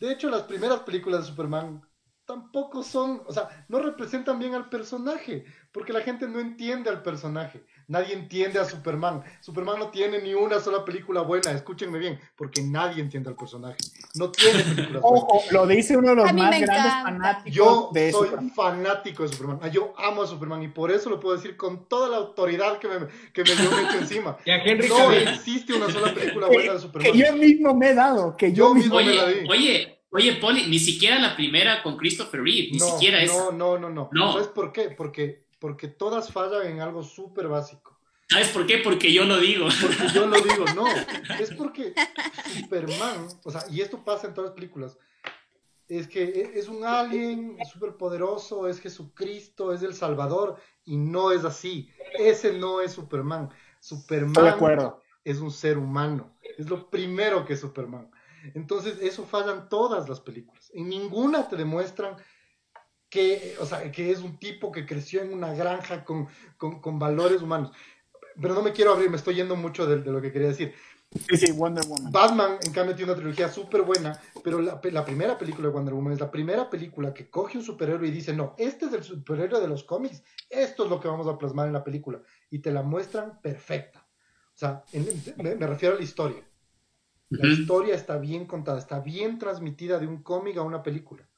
De hecho, las primeras películas de Superman tampoco son, o sea, no representan bien al personaje, porque la gente no entiende al personaje. Nadie entiende a Superman. Superman no tiene ni una sola película buena, escúchenme bien, porque nadie entiende al personaje. No tiene películas buenas. Ojo, lo dice uno de los más grandes encanta. fanáticos Yo de soy Superman. fanático de Superman. Ah, Yo amo a Superman y por eso lo puedo decir con toda la autoridad que me, que me dio me echo encima. Y a Henry No Cavill. existe una sola película buena de Que Superman. yo mismo me he dado, que yo, Yo mismo. me la vi. oye, oye, Poli, ni siquiera la primera con Christopher Reeve, ni no, siquiera no, esa. no, no, no, No. ¿Sabes por qué? Porque, porque todas fallan en algo súper básico. ¿Sabes por qué? Porque yo lo digo. Porque yo lo digo, no. Es porque Superman, o sea, y esto pasa en todas las películas, es que e- es un alien súper poderoso, es Jesucristo, es el Salvador, y no es así. Ese no es Superman. Estoy de Superman acuerdo. es un ser humano. Es lo primero que es Superman. Entonces, eso fallan todas las películas. En ninguna te demuestran que, o sea, que es un tipo que creció en una granja con, con- con valores humanos. Pero no me quiero abrir, me estoy yendo mucho de, de lo que quería decir. Sí, sí, Wonder Woman. Batman, en cambio, tiene una trilogía súper buena, pero la, la primera película de Wonder Woman es la primera película que coge un superhéroe y dice, no, este es el superhéroe de los cómics, esto es lo que vamos a plasmar en la película. Y te la muestran perfecta. O sea, en- me, me refiero a la historia. La historia está bien contada, está bien transmitida de un cómic a una película.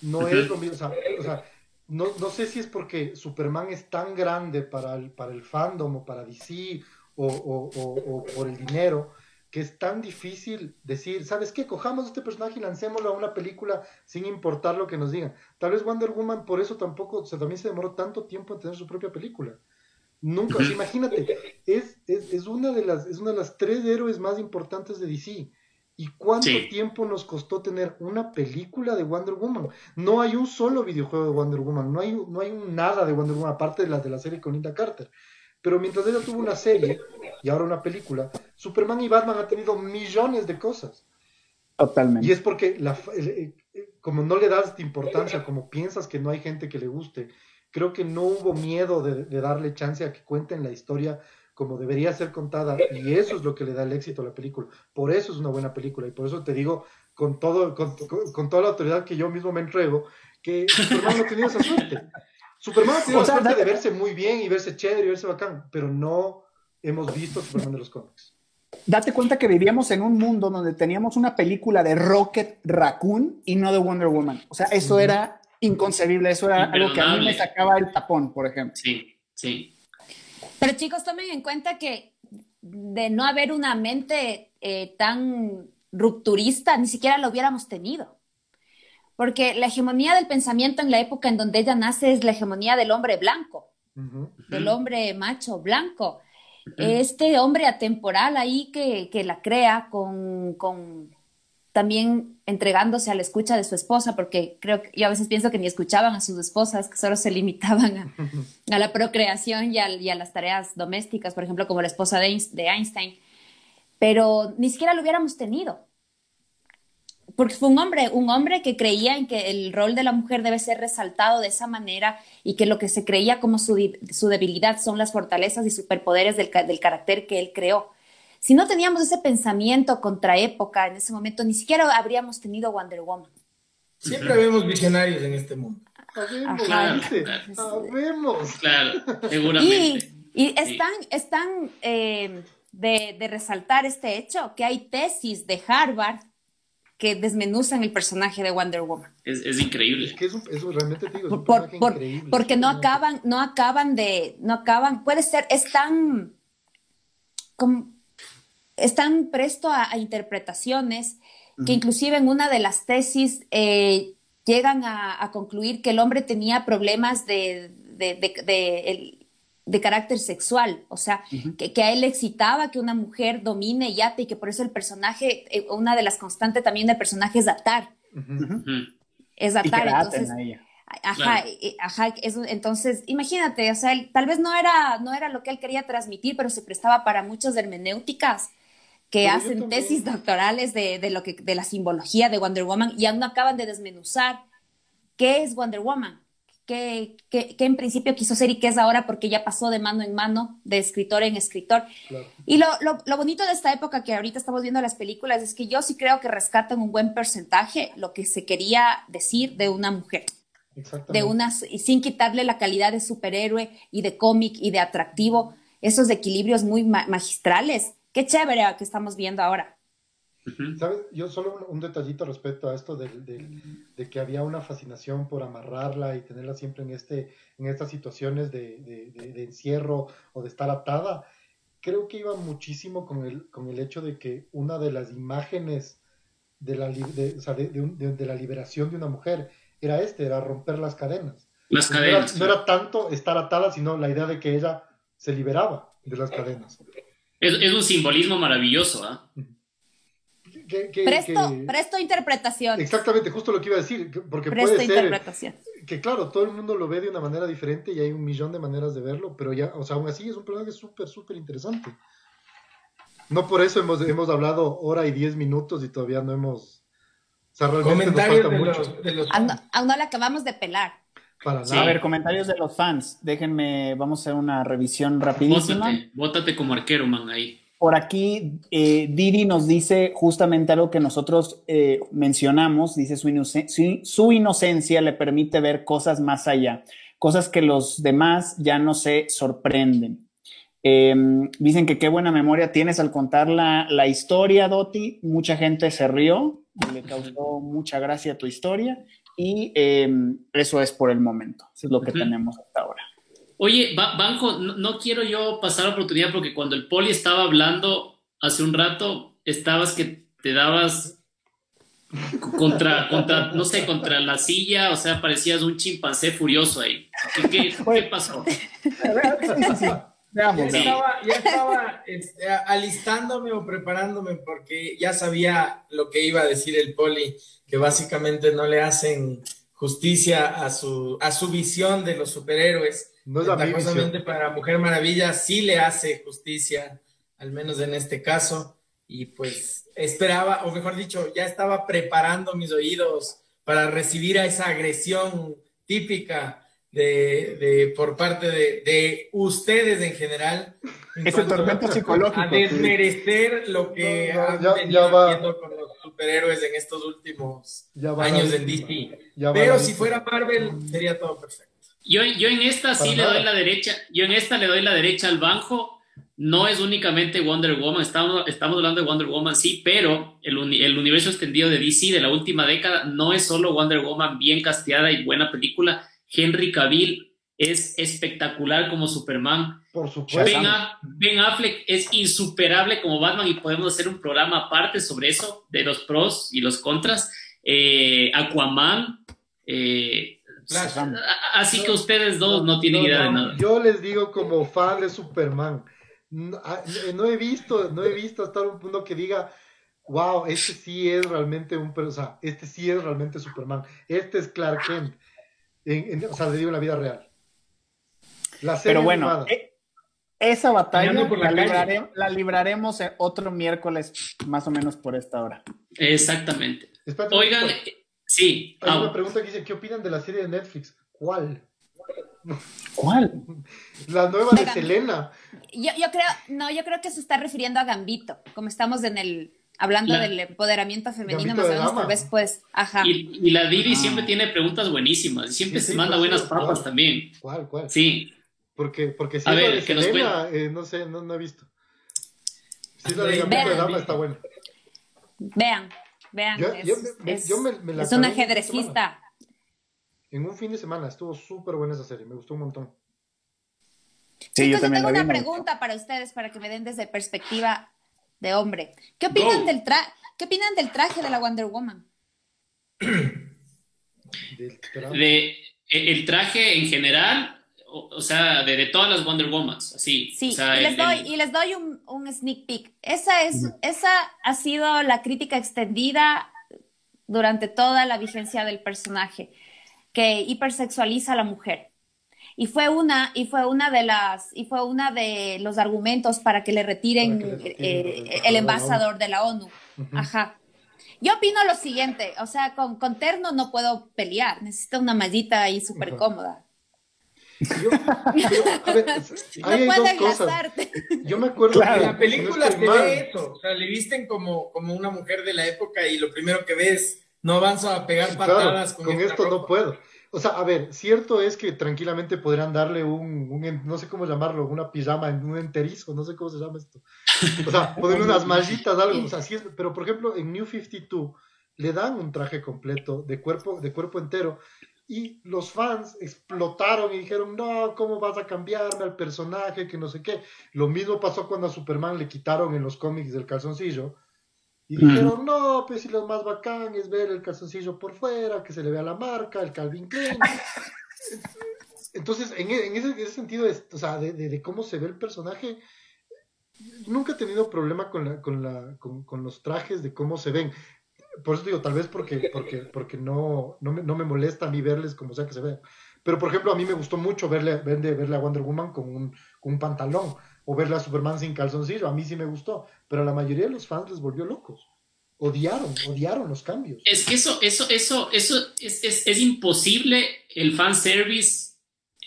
No es lo mismo, o sea, o sea, no, no sé si es porque Superman es tan grande para el, para el fandom o para DC o, o- o- por el dinero, que es tan difícil decir, ¿sabes qué? Cojamos este personaje y lancémoslo a una película sin importar lo que nos digan. Tal vez Wonder Woman por eso tampoco, o sea, también se demoró tanto tiempo en tener su propia película. Nunca, imagínate, es, es, es una de las, es una de las tres héroes más importantes de DC. ¿Y cuánto Sí. tiempo nos costó tener una película de Wonder Woman? No hay un solo videojuego de Wonder Woman, no hay, no hay un nada de Wonder Woman, aparte de las de la serie con Linda Carter. Pero mientras ella tuvo una serie y ahora una película, Superman y Batman han tenido millones de cosas. Totalmente. Y es porque, la, eh, eh, como no le das importancia, como piensas que no hay gente que le guste, creo que no hubo miedo de, de darle chance a que cuenten la historia como debería ser contada. Y eso es lo que le da el éxito a la película. Por eso es una buena película. Y por eso te digo, con, todo, con, con- con toda la autoridad que yo mismo me entrego, que Superman no ha tenido esa suerte. Superman ha tenido O sea, la suerte de verse muy bien y verse chévere y verse bacán, pero no hemos visto Superman de los cómics. Date cuenta que vivíamos en un mundo donde teníamos una película de Rocket Raccoon y no de Wonder Woman. O sea, eso era inconcebible. Eso era algo que a mí me sacaba el tapón, por ejemplo. Sí, sí. Pero chicos, tomen en cuenta que de no haber una mente eh, tan rupturista, ni siquiera lo hubiéramos tenido. Porque la hegemonía del pensamiento en la época en donde ella nace es la hegemonía del hombre blanco, del hombre macho blanco. Este hombre atemporal ahí que, que la crea con, con también entregándose a la escucha de su esposa, porque creo que yo a veces pienso que ni escuchaban a sus esposas, que solo se limitaban a, a la procreación y a, y a las tareas domésticas, por ejemplo, como la esposa de, Einst- de Einstein, pero ni siquiera lo hubiéramos tenido. Porque fue un hombre, un hombre que creía en que el rol de la mujer debe ser resaltado de esa manera y que lo que se creía como su, debilidad son las fortalezas y superpoderes del, del carácter que él creó. Si no teníamos ese pensamiento contra época en ese momento, ni siquiera habríamos tenido Wonder Woman. Siempre vemos visionarios en este mundo. Habemos, Claro. Claro, Y, seguramente. y Sí. están, están eh, de, de resaltar este hecho, que hay tesis de Harvard que desmenuzan el personaje de Wonder Woman. Es, es Es increíble. que es un, eso realmente te digo, es un Por- personaje por- increíble. porque no acaban, no acaban de, no acaban, puede ser, están, como- están presto a, a interpretaciones que inclusive en una de las tesis eh, llegan a, a concluir que el hombre tenía problemas de, de, de- de- el- de carácter sexual, o sea, que, que a él le excitaba que una mujer domine y ate y que por eso el personaje, eh, una de las constantes también del personaje es atar, es Y que atar, entonces... aten a ella. Ajá, Claro. eh, ajá, eso, entonces, imagínate, o sea, él- tal vez no era, no era lo que él quería transmitir, pero se prestaba para muchas hermenéuticas que Pero hacen tesis doctorales de, de lo que, de la simbología de Wonder Woman y aún no acaban de desmenuzar qué es Wonder Woman, qué, qué- qué en principio quiso ser y qué es ahora, porque ya pasó de mano en mano, de escritor en escritor. Claro. Y lo, lo, lo bonito de esta época que ahorita estamos viendo las películas es que yo sí creo que rescatan un buen porcentaje lo que se quería decir de una mujer de unas y sin quitarle la calidad de superhéroe y de cómic y de atractivo, esos equilibrios muy magistrales. Qué chévere que estamos viendo ahora. ¿Sabes? Yo solo un, detallito respecto a esto de, que había una fascinación por amarrarla y tenerla siempre en, este, en estas situaciones de, encierro o de estar atada. Creo que iba muchísimo con el, con el hecho de que una de las imágenes de la, de, la liberación de una mujer era este, era romper las cadenas. Las cadenas. No era, tanto estar atada, sino la idea de que ella se liberaba de las cadenas. Es, un simbolismo maravilloso, ¿ah? presto, presto interpretación. Exactamente, justo lo que iba a decir, porque puede ser interpretación. que claro, todo el mundo lo ve de una manera diferente y hay un millón de maneras de verlo, pero ya, o sea, aún así es un personaje súper, súper interesante. No por eso hemos, hemos hablado hora y diez minutos y todavía no hemos... O sea, realmente nos falta mucho. de los aún, no, aún no la acabamos de pelar. Para A ver, comentarios de los fans. Déjenme, vamos a hacer una revisión rapidísima. Bótate, bótate como arquero, man, ahí. Por aquí, eh, Didi nos dice justamente algo que nosotros eh, mencionamos, dice su, inocencia le permite ver cosas más allá, cosas que los demás ya no se sorprenden. Em, dicen que qué buena memoria tienes al contar la, la historia, Doti. Mucha gente se rió, le causó mucha gracia tu historia y em, eso es por el momento. Eso es lo que tenemos hasta ahora. Oye, Banco, no, quiero yo pasar la oportunidad porque cuando el poli estaba hablando hace un rato, estabas que te dabas contra, contra, no sé, contra la silla, o sea, parecías un chimpancé furioso ahí. ¿Qué, qué, pasó? Ya estaba, ya estaba este, alistándome o preparándome porque ya sabía lo que iba a decir el poli, que básicamente no le hacen justicia a su, a su visión de los superhéroes no es para Mujer Maravilla sí le hace justicia, al menos en este caso. Y pues esperaba, o mejor dicho, ya estaba preparando mis oídos para recibir a esa agresión típica de, por parte de, ustedes en general. Ese tormento psicológico. A desmerecer lo que han venido haciendo con los superhéroes en estos últimos años en DC. Pero si fuera Marvel, sería todo perfecto. Yo, yo en esta sí le doy la derecha, yo en esta le doy la derecha al banjo. No es únicamente Wonder Woman, estamos, estamos hablando de Wonder Woman, sí, pero el, el universo extendido de DC de la última década no es solo Wonder Woman bien casteada y buena película. Henry Cavill es espectacular como Superman. Por supuesto. Ben, Affleck es insuperable como Batman y podemos hacer un programa aparte sobre eso, de los pros y los contras. Eh, Aquaman, eh, Así que ustedes dos no, tienen idea de nada. Yo les digo como fan de Superman, ah, no, he visto, no he visto hasta un punto que diga, wow, este sí es realmente un, o sea, este sí es realmente Superman, este es Clark Kent, o sea, le digo en la vida real. La Pero bueno, eh, esa batalla la, la, libraremos otro miércoles, más o menos por esta hora. Exactamente. Oigan, Sí. Hay una pregunta que dice, ¿qué opinan de la serie de Netflix? ¿Cuál? ¿Cuál? La nueva de Selena. Yo, creo, no, yo creo que se está refiriendo a Gambito, como estamos en el hablando del empoderamiento femenino, más o menos tal vez pues, ajá. Y, la Didi ah. siempre tiene preguntas buenísimas, siempre se manda buenas papas también. ¿Cuál, cuál? Sí. Porque, porque si a ver, de Selena, eh, no sé, no, he visto. Si la de Gambito de Dama está buena. Vean, Vean, es, un ajedrecista. En un fin de semana estuvo súper buena esa serie, me gustó un montón. Sí, yo, tengo una pregunta para ustedes, para que me den desde perspectiva de hombre. ¿Qué opinan, del, ¿qué opinan del traje de la Wonder Woman? De, el traje en general o, sea, de, todas las Wonder Womans, así. Sí, y, les doy, y, les doy, un, un, sneak peek. Esa, es, esa ha sido la crítica extendida durante toda la vigencia del personaje, que hipersexualiza a la mujer. Y fue una, y fue una de las, y fue una de los argumentos para que le retiren, eh, el embajador de la ONU. Ajá. Yo opino lo siguiente, o sea, con, con terno no puedo pelear, necesito una mallita ahí súper cómoda. Yo, a ver, hay dos cosas. Yo me acuerdo que la película se ve eso, o sea, le visten como, como una mujer de la época y lo primero que ves, no avanzo a pegar patadas con, esto no puedo. O sea, a ver, cierto es que tranquilamente podrían darle un, un no sé cómo llamarlo, una pijama, un enterizo, no sé cómo se llama esto. O sea, ponerle unas mallitas, algo, o sea, sí es, pero por ejemplo, en New 52 le dan un traje completo de cuerpo, de cuerpo entero y los fans explotaron y dijeron, no, ¿cómo vas a cambiarme al personaje? Que no sé qué. Lo mismo pasó cuando a Superman le quitaron en los cómics del calzoncillo. Y dijeron, no, pues si lo más bacán es ver el calzoncillo por fuera, que se le vea la marca, el Calvin Klein. Entonces, en, ese, sentido, o sea, de, cómo se ve el personaje, nunca he tenido problema con, la, con, la, con los trajes, de cómo se ven por eso digo, tal vez porque, porque, porque no, no, me, no me molesta a mí verles como sea que se vean. Pero, por ejemplo, a mí me gustó mucho verle, verle, verle a Wonder Woman con un, con un pantalón o verle a Superman sin calzoncillo. A mí sí me gustó, pero a la mayoría de los fans les volvió locos. Odiaron, odiaron los cambios. Es que eso, eso, eso, eso es, es, es imposible el fanservice,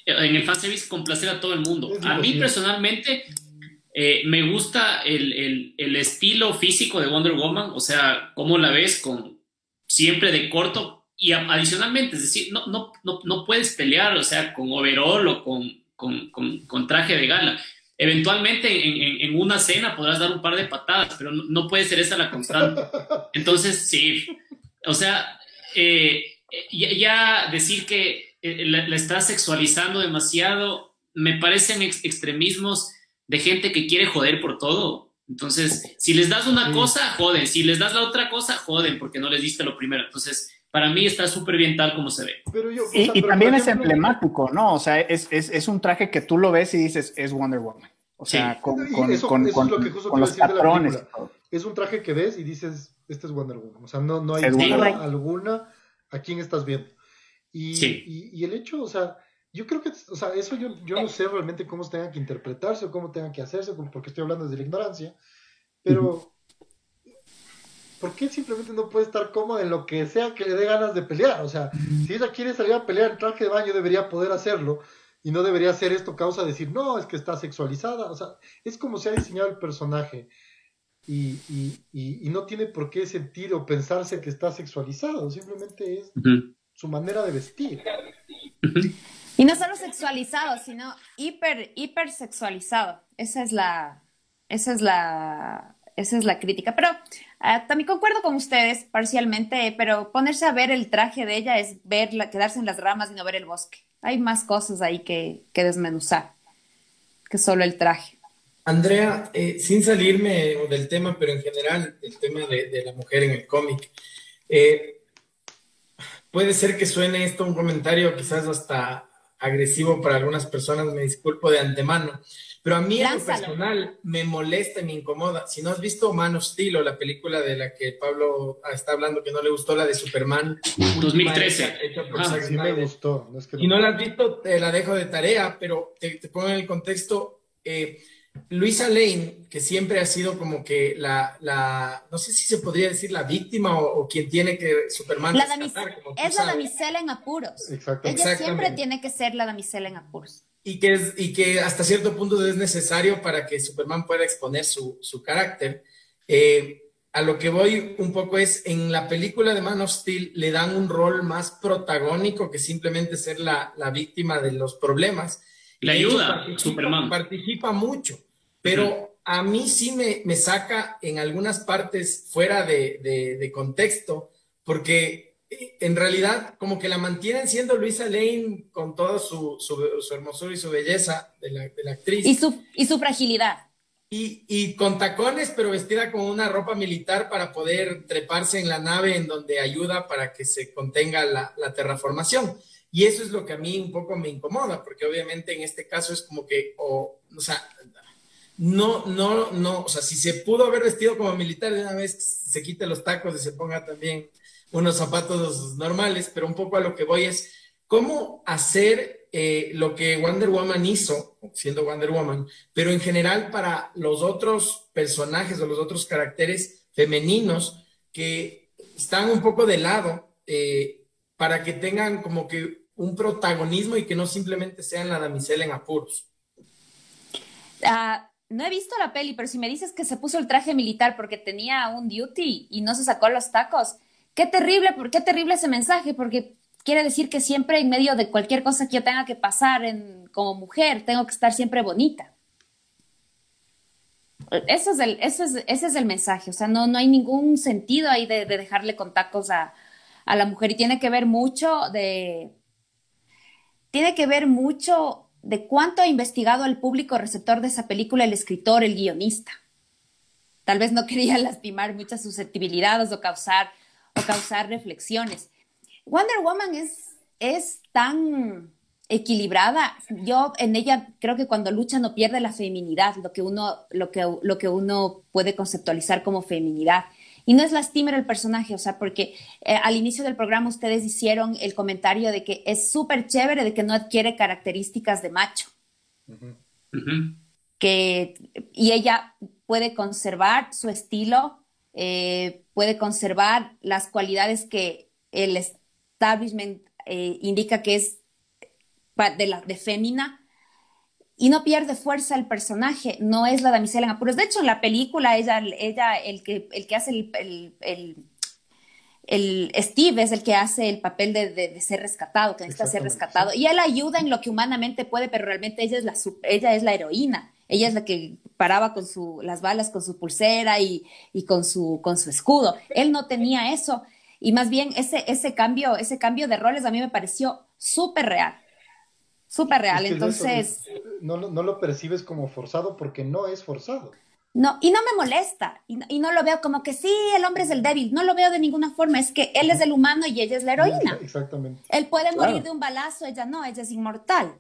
en el fanservice complacer a todo el mundo. A mí personalmente eh, me gusta el, estilo físico de Wonder Woman, o sea, cómo la ves con siempre de corto y adicionalmente, es decir, no, no, no, puedes pelear, o sea, con overall o con, traje de gala. Eventualmente en, una cena podrás dar un par de patadas, pero no, puede ser esa la constante. Entonces, sí, o sea, eh, ya, decir que eh, la, la, estás sexualizando demasiado, me parecen extremismos de gente que quiere joder por todo. Entonces, si les das una cosa, joden. Si les das la otra cosa, joden, porque no les diste lo primero. Entonces, para mí está súper bien tal como se ve. Pero y, también es emblemático, ¿no? O sea, es, es, es, un traje que tú lo ves y dices, es Wonder Woman. O sea, con, con, con, los patrones. Es un traje que ves y dices, este es Wonder Woman. O sea, no, no hay duda alguna a quién estás viendo. Y, y, y, el hecho, o sea, yo creo que, o sea, eso yo, yo no sé realmente cómo tengan que interpretarse o cómo tengan que hacerse, porque estoy hablando desde la ignorancia, pero ¿por qué simplemente no puede estar cómoda en lo que sea que le dé ganas de pelear? O sea, si ella quiere salir a pelear en traje de baño, debería poder hacerlo y no debería hacer esto causa de decir, no, es que está sexualizada. O sea, es como se ha diseñado el personaje y, y, y, no tiene por qué sentir o pensarse que está sexualizado, simplemente es su manera de vestir. Y no solo sexualizado, sino hiper, hiper sexualizado. Esa es la, esa es la, esa es la crítica. Pero ah, también concuerdo con ustedes parcialmente, pero ponerse a ver el traje de ella es ver, quedarse en las ramas y no ver el bosque. Hay más cosas ahí que, que desmenuzar que solo el traje. Andrea, eh, sin salirme del tema, pero en general el tema de, la mujer en el cómic, eh, puede ser que suene esto un comentario quizás hasta agresivo para algunas personas, me disculpo de antemano. Pero a mí en lo personal me molesta y me incomoda. Si no has visto Man of Steel o la película de la que Pablo está hablando que no le gustó, la de Superman. 2013. ah, sí me gustó. y no la has visto, te la dejo de tarea, pero te, pongo en el contexto. Eh, Luisa Lane, que siempre ha sido como que la, la, no sé si se podría decir la víctima o, quien tiene que Superman. La es la damisela en apuros. Ella siempre tiene que ser la damisela en apuros. Y que, es, y que hasta cierto punto es necesario para que Superman pueda exponer su, su carácter. Eh, a lo que voy un poco es, en la película de Man of Steel le dan un rol más protagónico que simplemente ser la, la víctima de los problemas le ayuda, Superman. Participa mucho, pero a mí sí me, me, saca en algunas partes fuera de, de, contexto, porque en realidad como que la mantienen siendo Luisa Lane con toda su, su, hermosura y su belleza de la, de la, actriz. Y su, y su fragilidad. Y, y, con tacones, pero vestida con una ropa militar para poder treparse en la nave en donde ayuda para que se contenga la, la terraformación. Y eso es lo que a mí un poco me incomoda, porque obviamente en este caso es como que, o, o sea, no, no, no, o sea, si se pudo haber vestido como militar de una vez, se quite los tacos y se ponga también unos zapatos normales, pero un poco a lo que voy es cómo hacer eh, lo que Wonder Woman hizo, siendo Wonder Woman, pero en general para los otros personajes o los otros caracteres femeninos que están un poco de lado, eh, para que tengan como que un protagonismo y que no simplemente sean la damisela en apuros. Ah, no he visto la peli, pero si me dices que se puso el traje militar porque tenía un duty y no se sacó los tacos, qué terrible, qué terrible ese mensaje, porque quiere decir que siempre en medio de cualquier cosa que yo tenga que pasar como mujer, tengo que estar siempre bonita. Ese es el, mensaje, o sea, no, no hay ningún sentido ahí de, de dejarle contactos a, a la mujer y tiene que ver mucho de, tiene que ver mucho de cuánto ha investigado el público receptor de esa película el escritor, el guionista. Tal vez no quería lastimar muchas susceptibilidades o causar, o causar reflexiones. Wonder Woman es, es tan equilibrada. Yo en ella creo que cuando lucha no pierde la feminidad, lo que uno, lo que, lo que uno puede conceptualizar como feminidad. Y no es lastimer el personaje, o sea, porque eh, al inicio del programa ustedes hicieron el comentario de que es súper chévere de que no adquiere características de macho. Que, y ella puede conservar su estilo, eh, puede conservar las cualidades que el establishment eh, indica que es de, la, de fémina, y no pierde fuerza el personaje, no es la damisela en apuros. De hecho, en la película, ella, ella el, que, el que hace el, el, el, Steve es el que hace el papel de, de, ser rescatado, que necesita ser rescatado. Y él ayuda en lo que humanamente puede, pero realmente ella es la, ella es la heroína. Ella es la que paraba con su, las balas con su pulsera y, y con, su, con su escudo. Él no tenía eso. Y más bien ese, ese, cambio, ese cambio de roles a mí me pareció súper real súper real. Entonces. no, no, lo percibes como forzado porque no es forzado. No, y no me molesta, y no, lo veo como que sí, el hombre es el débil, no lo veo de ninguna forma, es que él es el humano y ella es la heroína. Exactamente. Él puede morir de un balazo, ella no, ella es inmortal.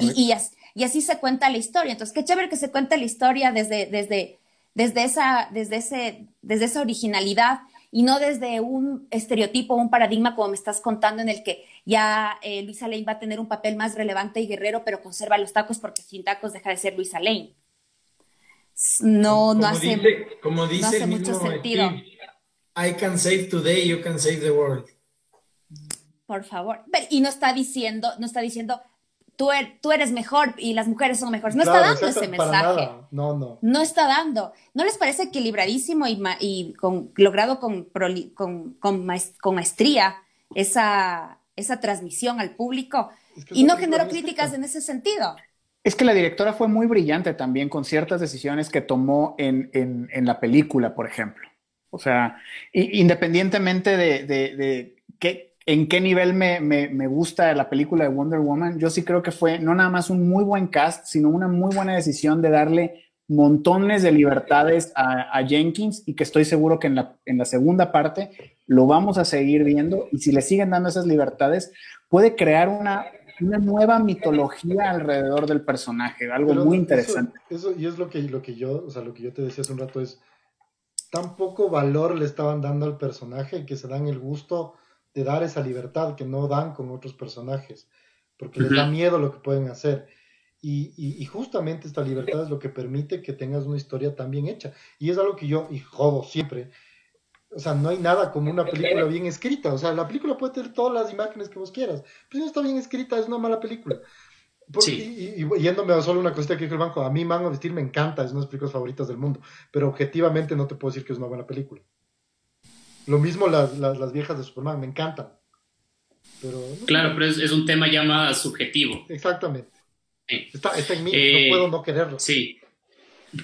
Y, y, así se cuenta la historia. Entonces, qué chévere que se cuente la historia desde, desde, desde, esa, desde, ese, desde esa originalidad y no desde un estereotipo, un paradigma como me estás contando en el que ya eh, Luisa Lane va a tener un papel más relevante y guerrero, pero conserva los tacos porque sin tacos deja de ser Luisa Lane. No, no hace, como dice mucho sentido. I can save today, you can save the world. Por favor. Y no está diciendo, no está diciendo, tú, er, tú eres mejor y las mujeres son mejores. No está dando ese mensaje. No, no. No está dando. ¿No les parece equilibradísimo y, y con, logrado con, con, con, maestría esa, esa transmisión al público? y no generó críticas en ese sentido. Es que la directora fue muy brillante también con ciertas decisiones que tomó en, en, en la película, por ejemplo. O sea, independientemente de, de, de qué, en qué nivel me, me, gusta la película de Wonder Woman, yo sí creo que fue no nada más un muy buen cast, sino una muy buena decisión de darle montones de libertades a, Jenkins y que estoy seguro que en la, en la, segunda parte lo vamos a seguir viendo y si le siguen dando esas libertades, puede crear una, una nueva mitología alrededor del personaje, algo muy interesante. Eso, y es lo que, lo que yo, o sea, lo que yo te decía hace un rato es, tan poco valor le estaban dando al personaje que se dan el gusto de dar esa libertad que no dan con otros personajes, porque les da miedo lo que pueden hacer. Y, y, justamente esta libertad es lo que permite que tengas una historia tan bien hecha. Y es algo que yo, y jodo siempre, o sea, no hay nada como una película bien escrita. O sea, la película puede tener todas las imágenes que vos quieras, pero si no está bien escrita, es una mala película. y, yéndome a solo una cosita que dijo el banco, a mí Man of Steel me encanta, es una de mis películas favoritas del mundo, pero objetivamente no te puedo decir que es una buena película. Lo mismo las, las, viejas de Superman, me encantan. Pero, claro, pero es, un tema ya más subjetivo. Exactamente. Está, en mí, no eh, puedo no quererlo. Sí.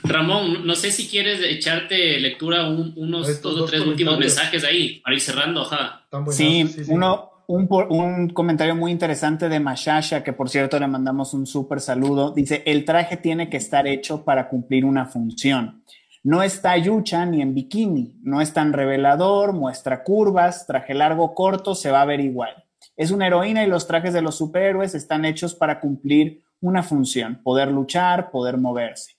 Ramón, no sé si quieres echarte lectura unos dos, o tres últimos mensajes ahí, para ir cerrando, ajá. Sí, uno, un, un, comentario muy interesante de Mashasha, que por cierto le mandamos un súper saludo. Dice, el traje tiene que estar hecho para cumplir una función. No está yucha ni en bikini, no es tan revelador, muestra curvas, traje largo corto, se va a ver igual. Es una heroína y los trajes de los superhéroes están hechos para cumplir una función, poder luchar, poder moverse.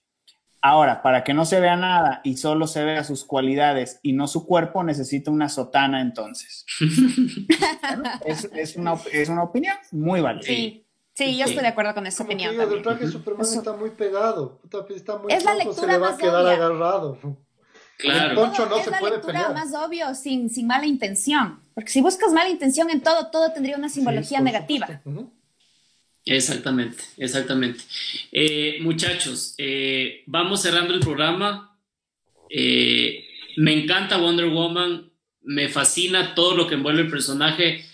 Ahora, para que no se vea nada y solo se vea sus cualidades y no su cuerpo, necesita una sotana entonces. es, una, es, una, opinión muy válida. Sí. Sí, yo estoy de acuerdo con esa opinión. Digo, el traje de Superman está muy pegado. Está muy es la lectura se le va a quedar agarrado. Claro. El poncho no, es se la puede lectura más obvio, sin, sin mala intención. Porque si buscas mala intención en todo, todo tendría una simbología negativa. Exactamente, exactamente. Eh, muchachos, eh, vamos cerrando el programa. Eh, me encanta Wonder Woman, me fascina todo lo que envuelve el personaje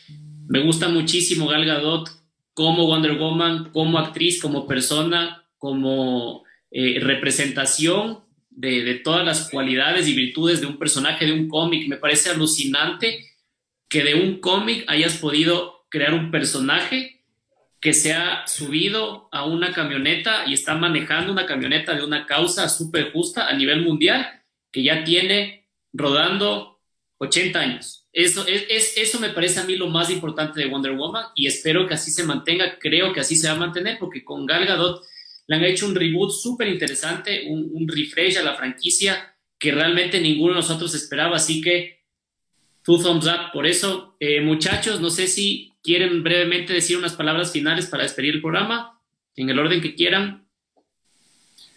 Me gusta muchísimo Gal Gadot como Wonder Woman, como actriz, como persona, como eh, representación de, de, todas las cualidades y virtudes de un personaje de un cómic. Me parece alucinante que de un cómic hayas podido crear un personaje que se ha subido a una camioneta y está manejando una camioneta de una causa súper justa a nivel mundial, que ya tiene rodando 80 años. Eso, es, eso me parece a mí lo más importante de Wonder Woman y espero que así se mantenga, creo que así se va a mantener, porque con Gal Gadot le han hecho un reboot súper interesante, un, un refresh a la franquicia que realmente ninguno de nosotros esperaba, así que two thumbs up. Por eso, eh, muchachos, no sé si quieren brevemente decir unas palabras finales para despedir el programa, en el orden que quieran.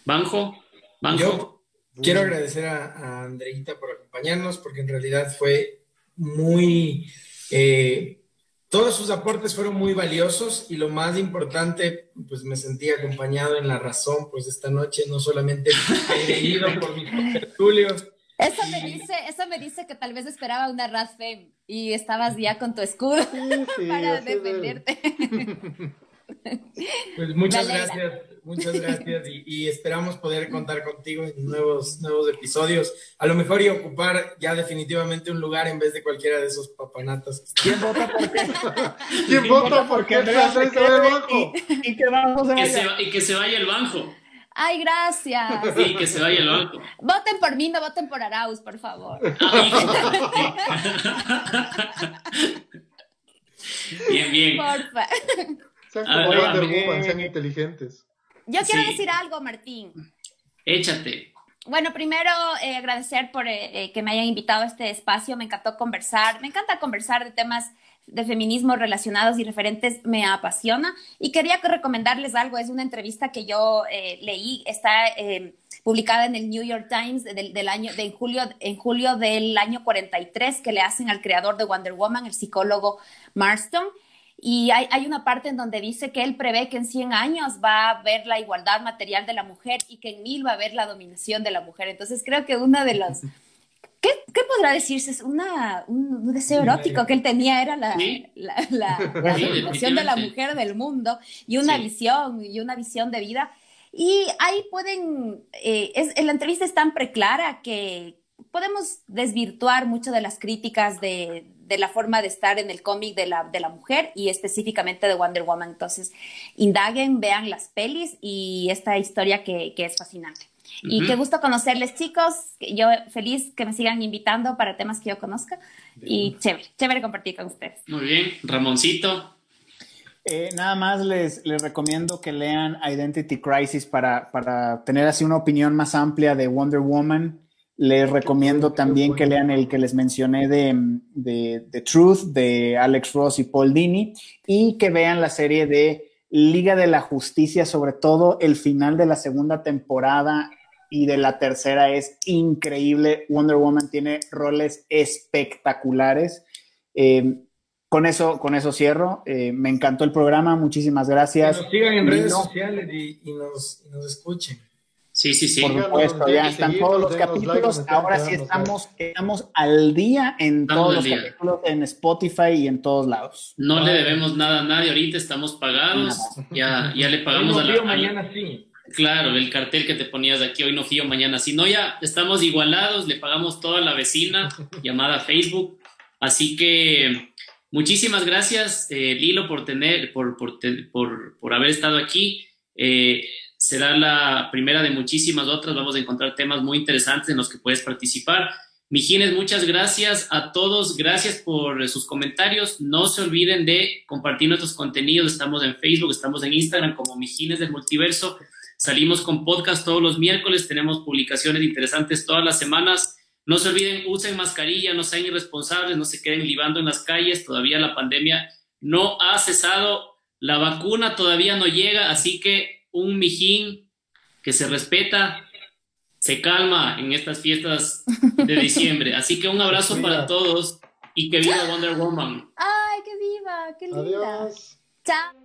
Banjo, Banjo. Yo quiero agradecer a, a Andreita por acompañarnos, porque en realidad fue muy... Eh, todos sus aportes fueron muy valiosos y lo más importante, pues me sentí acompañado en la razón, pues esta noche no solamente he leído por mis tertulios, eso me dice, eso me dice que tal vez esperaba una Rasfem y estabas ya con tu escudo sí, sí, para defenderte. Pues muchas gracias, muchas gracias y, y, esperamos poder contar contigo en nuevos, nuevos episodios. A lo mejor y ocupar ya definitivamente un lugar en vez de cualquiera de esos papanatas. ¿Quién vota por qué? ¿Quién vota por qué? Y, y, que vamos a que se, y que se vaya el banjo. Ay, gracias. Sí, que se vaya el banco. Voten por mí, no voten por Arauz, por favor. bien, bien. Porfa. Sean como Wonder Woman, sean inteligentes. Yo quiero Sí. decir algo, Martín. Échate. Bueno, primero eh, agradecer por eh, eh, que me hayan invitado a este espacio. Me encantó conversar. Me encanta conversar de temas de feminismo relacionados y referentes. Me apasiona. Y quería que recomendarles algo. Es una entrevista que yo eh, leí. Está eh, publicada en el New York Times del, del año, de en, julio, en julio del año 43 que le hacen al creador de Wonder Woman, el psicólogo Marston. Y hay, hay, una parte en donde dice que él prevé que en 100 años va a haber la igualdad material de la mujer y que en mil va a haber la dominación de la mujer. Entonces creo que una de los... ¿Qué, qué podrá decirse? Es una, un, deseo erótico que él tenía, era la, Sí. la, la, la Sí, dominación de la mujer del mundo y una Sí. visión y una visión de vida. Y ahí pueden, eh, es, la entrevista es tan preclara que podemos desvirtuar mucho de las críticas de, de la forma de estar en el cómic de la, de la mujer y específicamente de Wonder Woman. Entonces, indaguen, vean las pelis y esta historia que, que es fascinante. Y qué gusto conocerles, chicos. Yo feliz que me sigan invitando para temas que yo conozca. Y chévere, chévere compartir con ustedes. Muy bien. Ramoncito. Eh, nada más les, les recomiendo que lean Identity Crisis para, para tener así una opinión más amplia de Wonder Woman. Les recomiendo también que lean el que les mencioné de, de, de Truth, de Alex Ross y Paul Dini, y que vean la serie de Liga de la Justicia, sobre todo el final de la segunda temporada y de la tercera es increíble. Wonder Woman tiene roles espectaculares. Eh, con eso, con eso cierro. Eh, me encantó el programa. Muchísimas Que gracias. nos sigan en redes sociales y, y nos, y nos escuchen. Sí, sí, sí. Por supuesto, ya están todos los capítulos. like, Ahora sí estamos, estamos al día en Estamos todos los día. capítulos, en Spotify y en todos lados. No le debemos nada a nadie ahorita, estamos pagados. Ya, ya le pagamos Hoy a no la, fío, mañana sí. Claro, el cartel que te ponías de aquí, hoy no fío, mañana sí. No, ya estamos igualados, le pagamos toda la vecina llamada Facebook. Así que muchísimas gracias, eh, Lilo, por tener, por, por, por, por haber estado aquí. Eh, será la primera de muchísimas otras. Vamos a encontrar temas muy interesantes en los que puedes participar. Mijines, muchas gracias a todos. Gracias por sus comentarios. No se olviden de compartir nuestros contenidos. Estamos en Facebook, estamos en Instagram como Mijines del Multiverso. Salimos con podcast todos los miércoles, tenemos publicaciones interesantes todas las semanas. No se olviden, usen mascarilla, no sean irresponsables, no se queden libando en las calles. Todavía la pandemia no ha cesado, la vacuna todavía no llega, así que un mijín que se respeta, se calma en estas fiestas de diciembre. Así que un abrazo para todos y que viva Wonder Woman. ¡Ay, qué viva! ¡Qué linda! Adiós. Chao.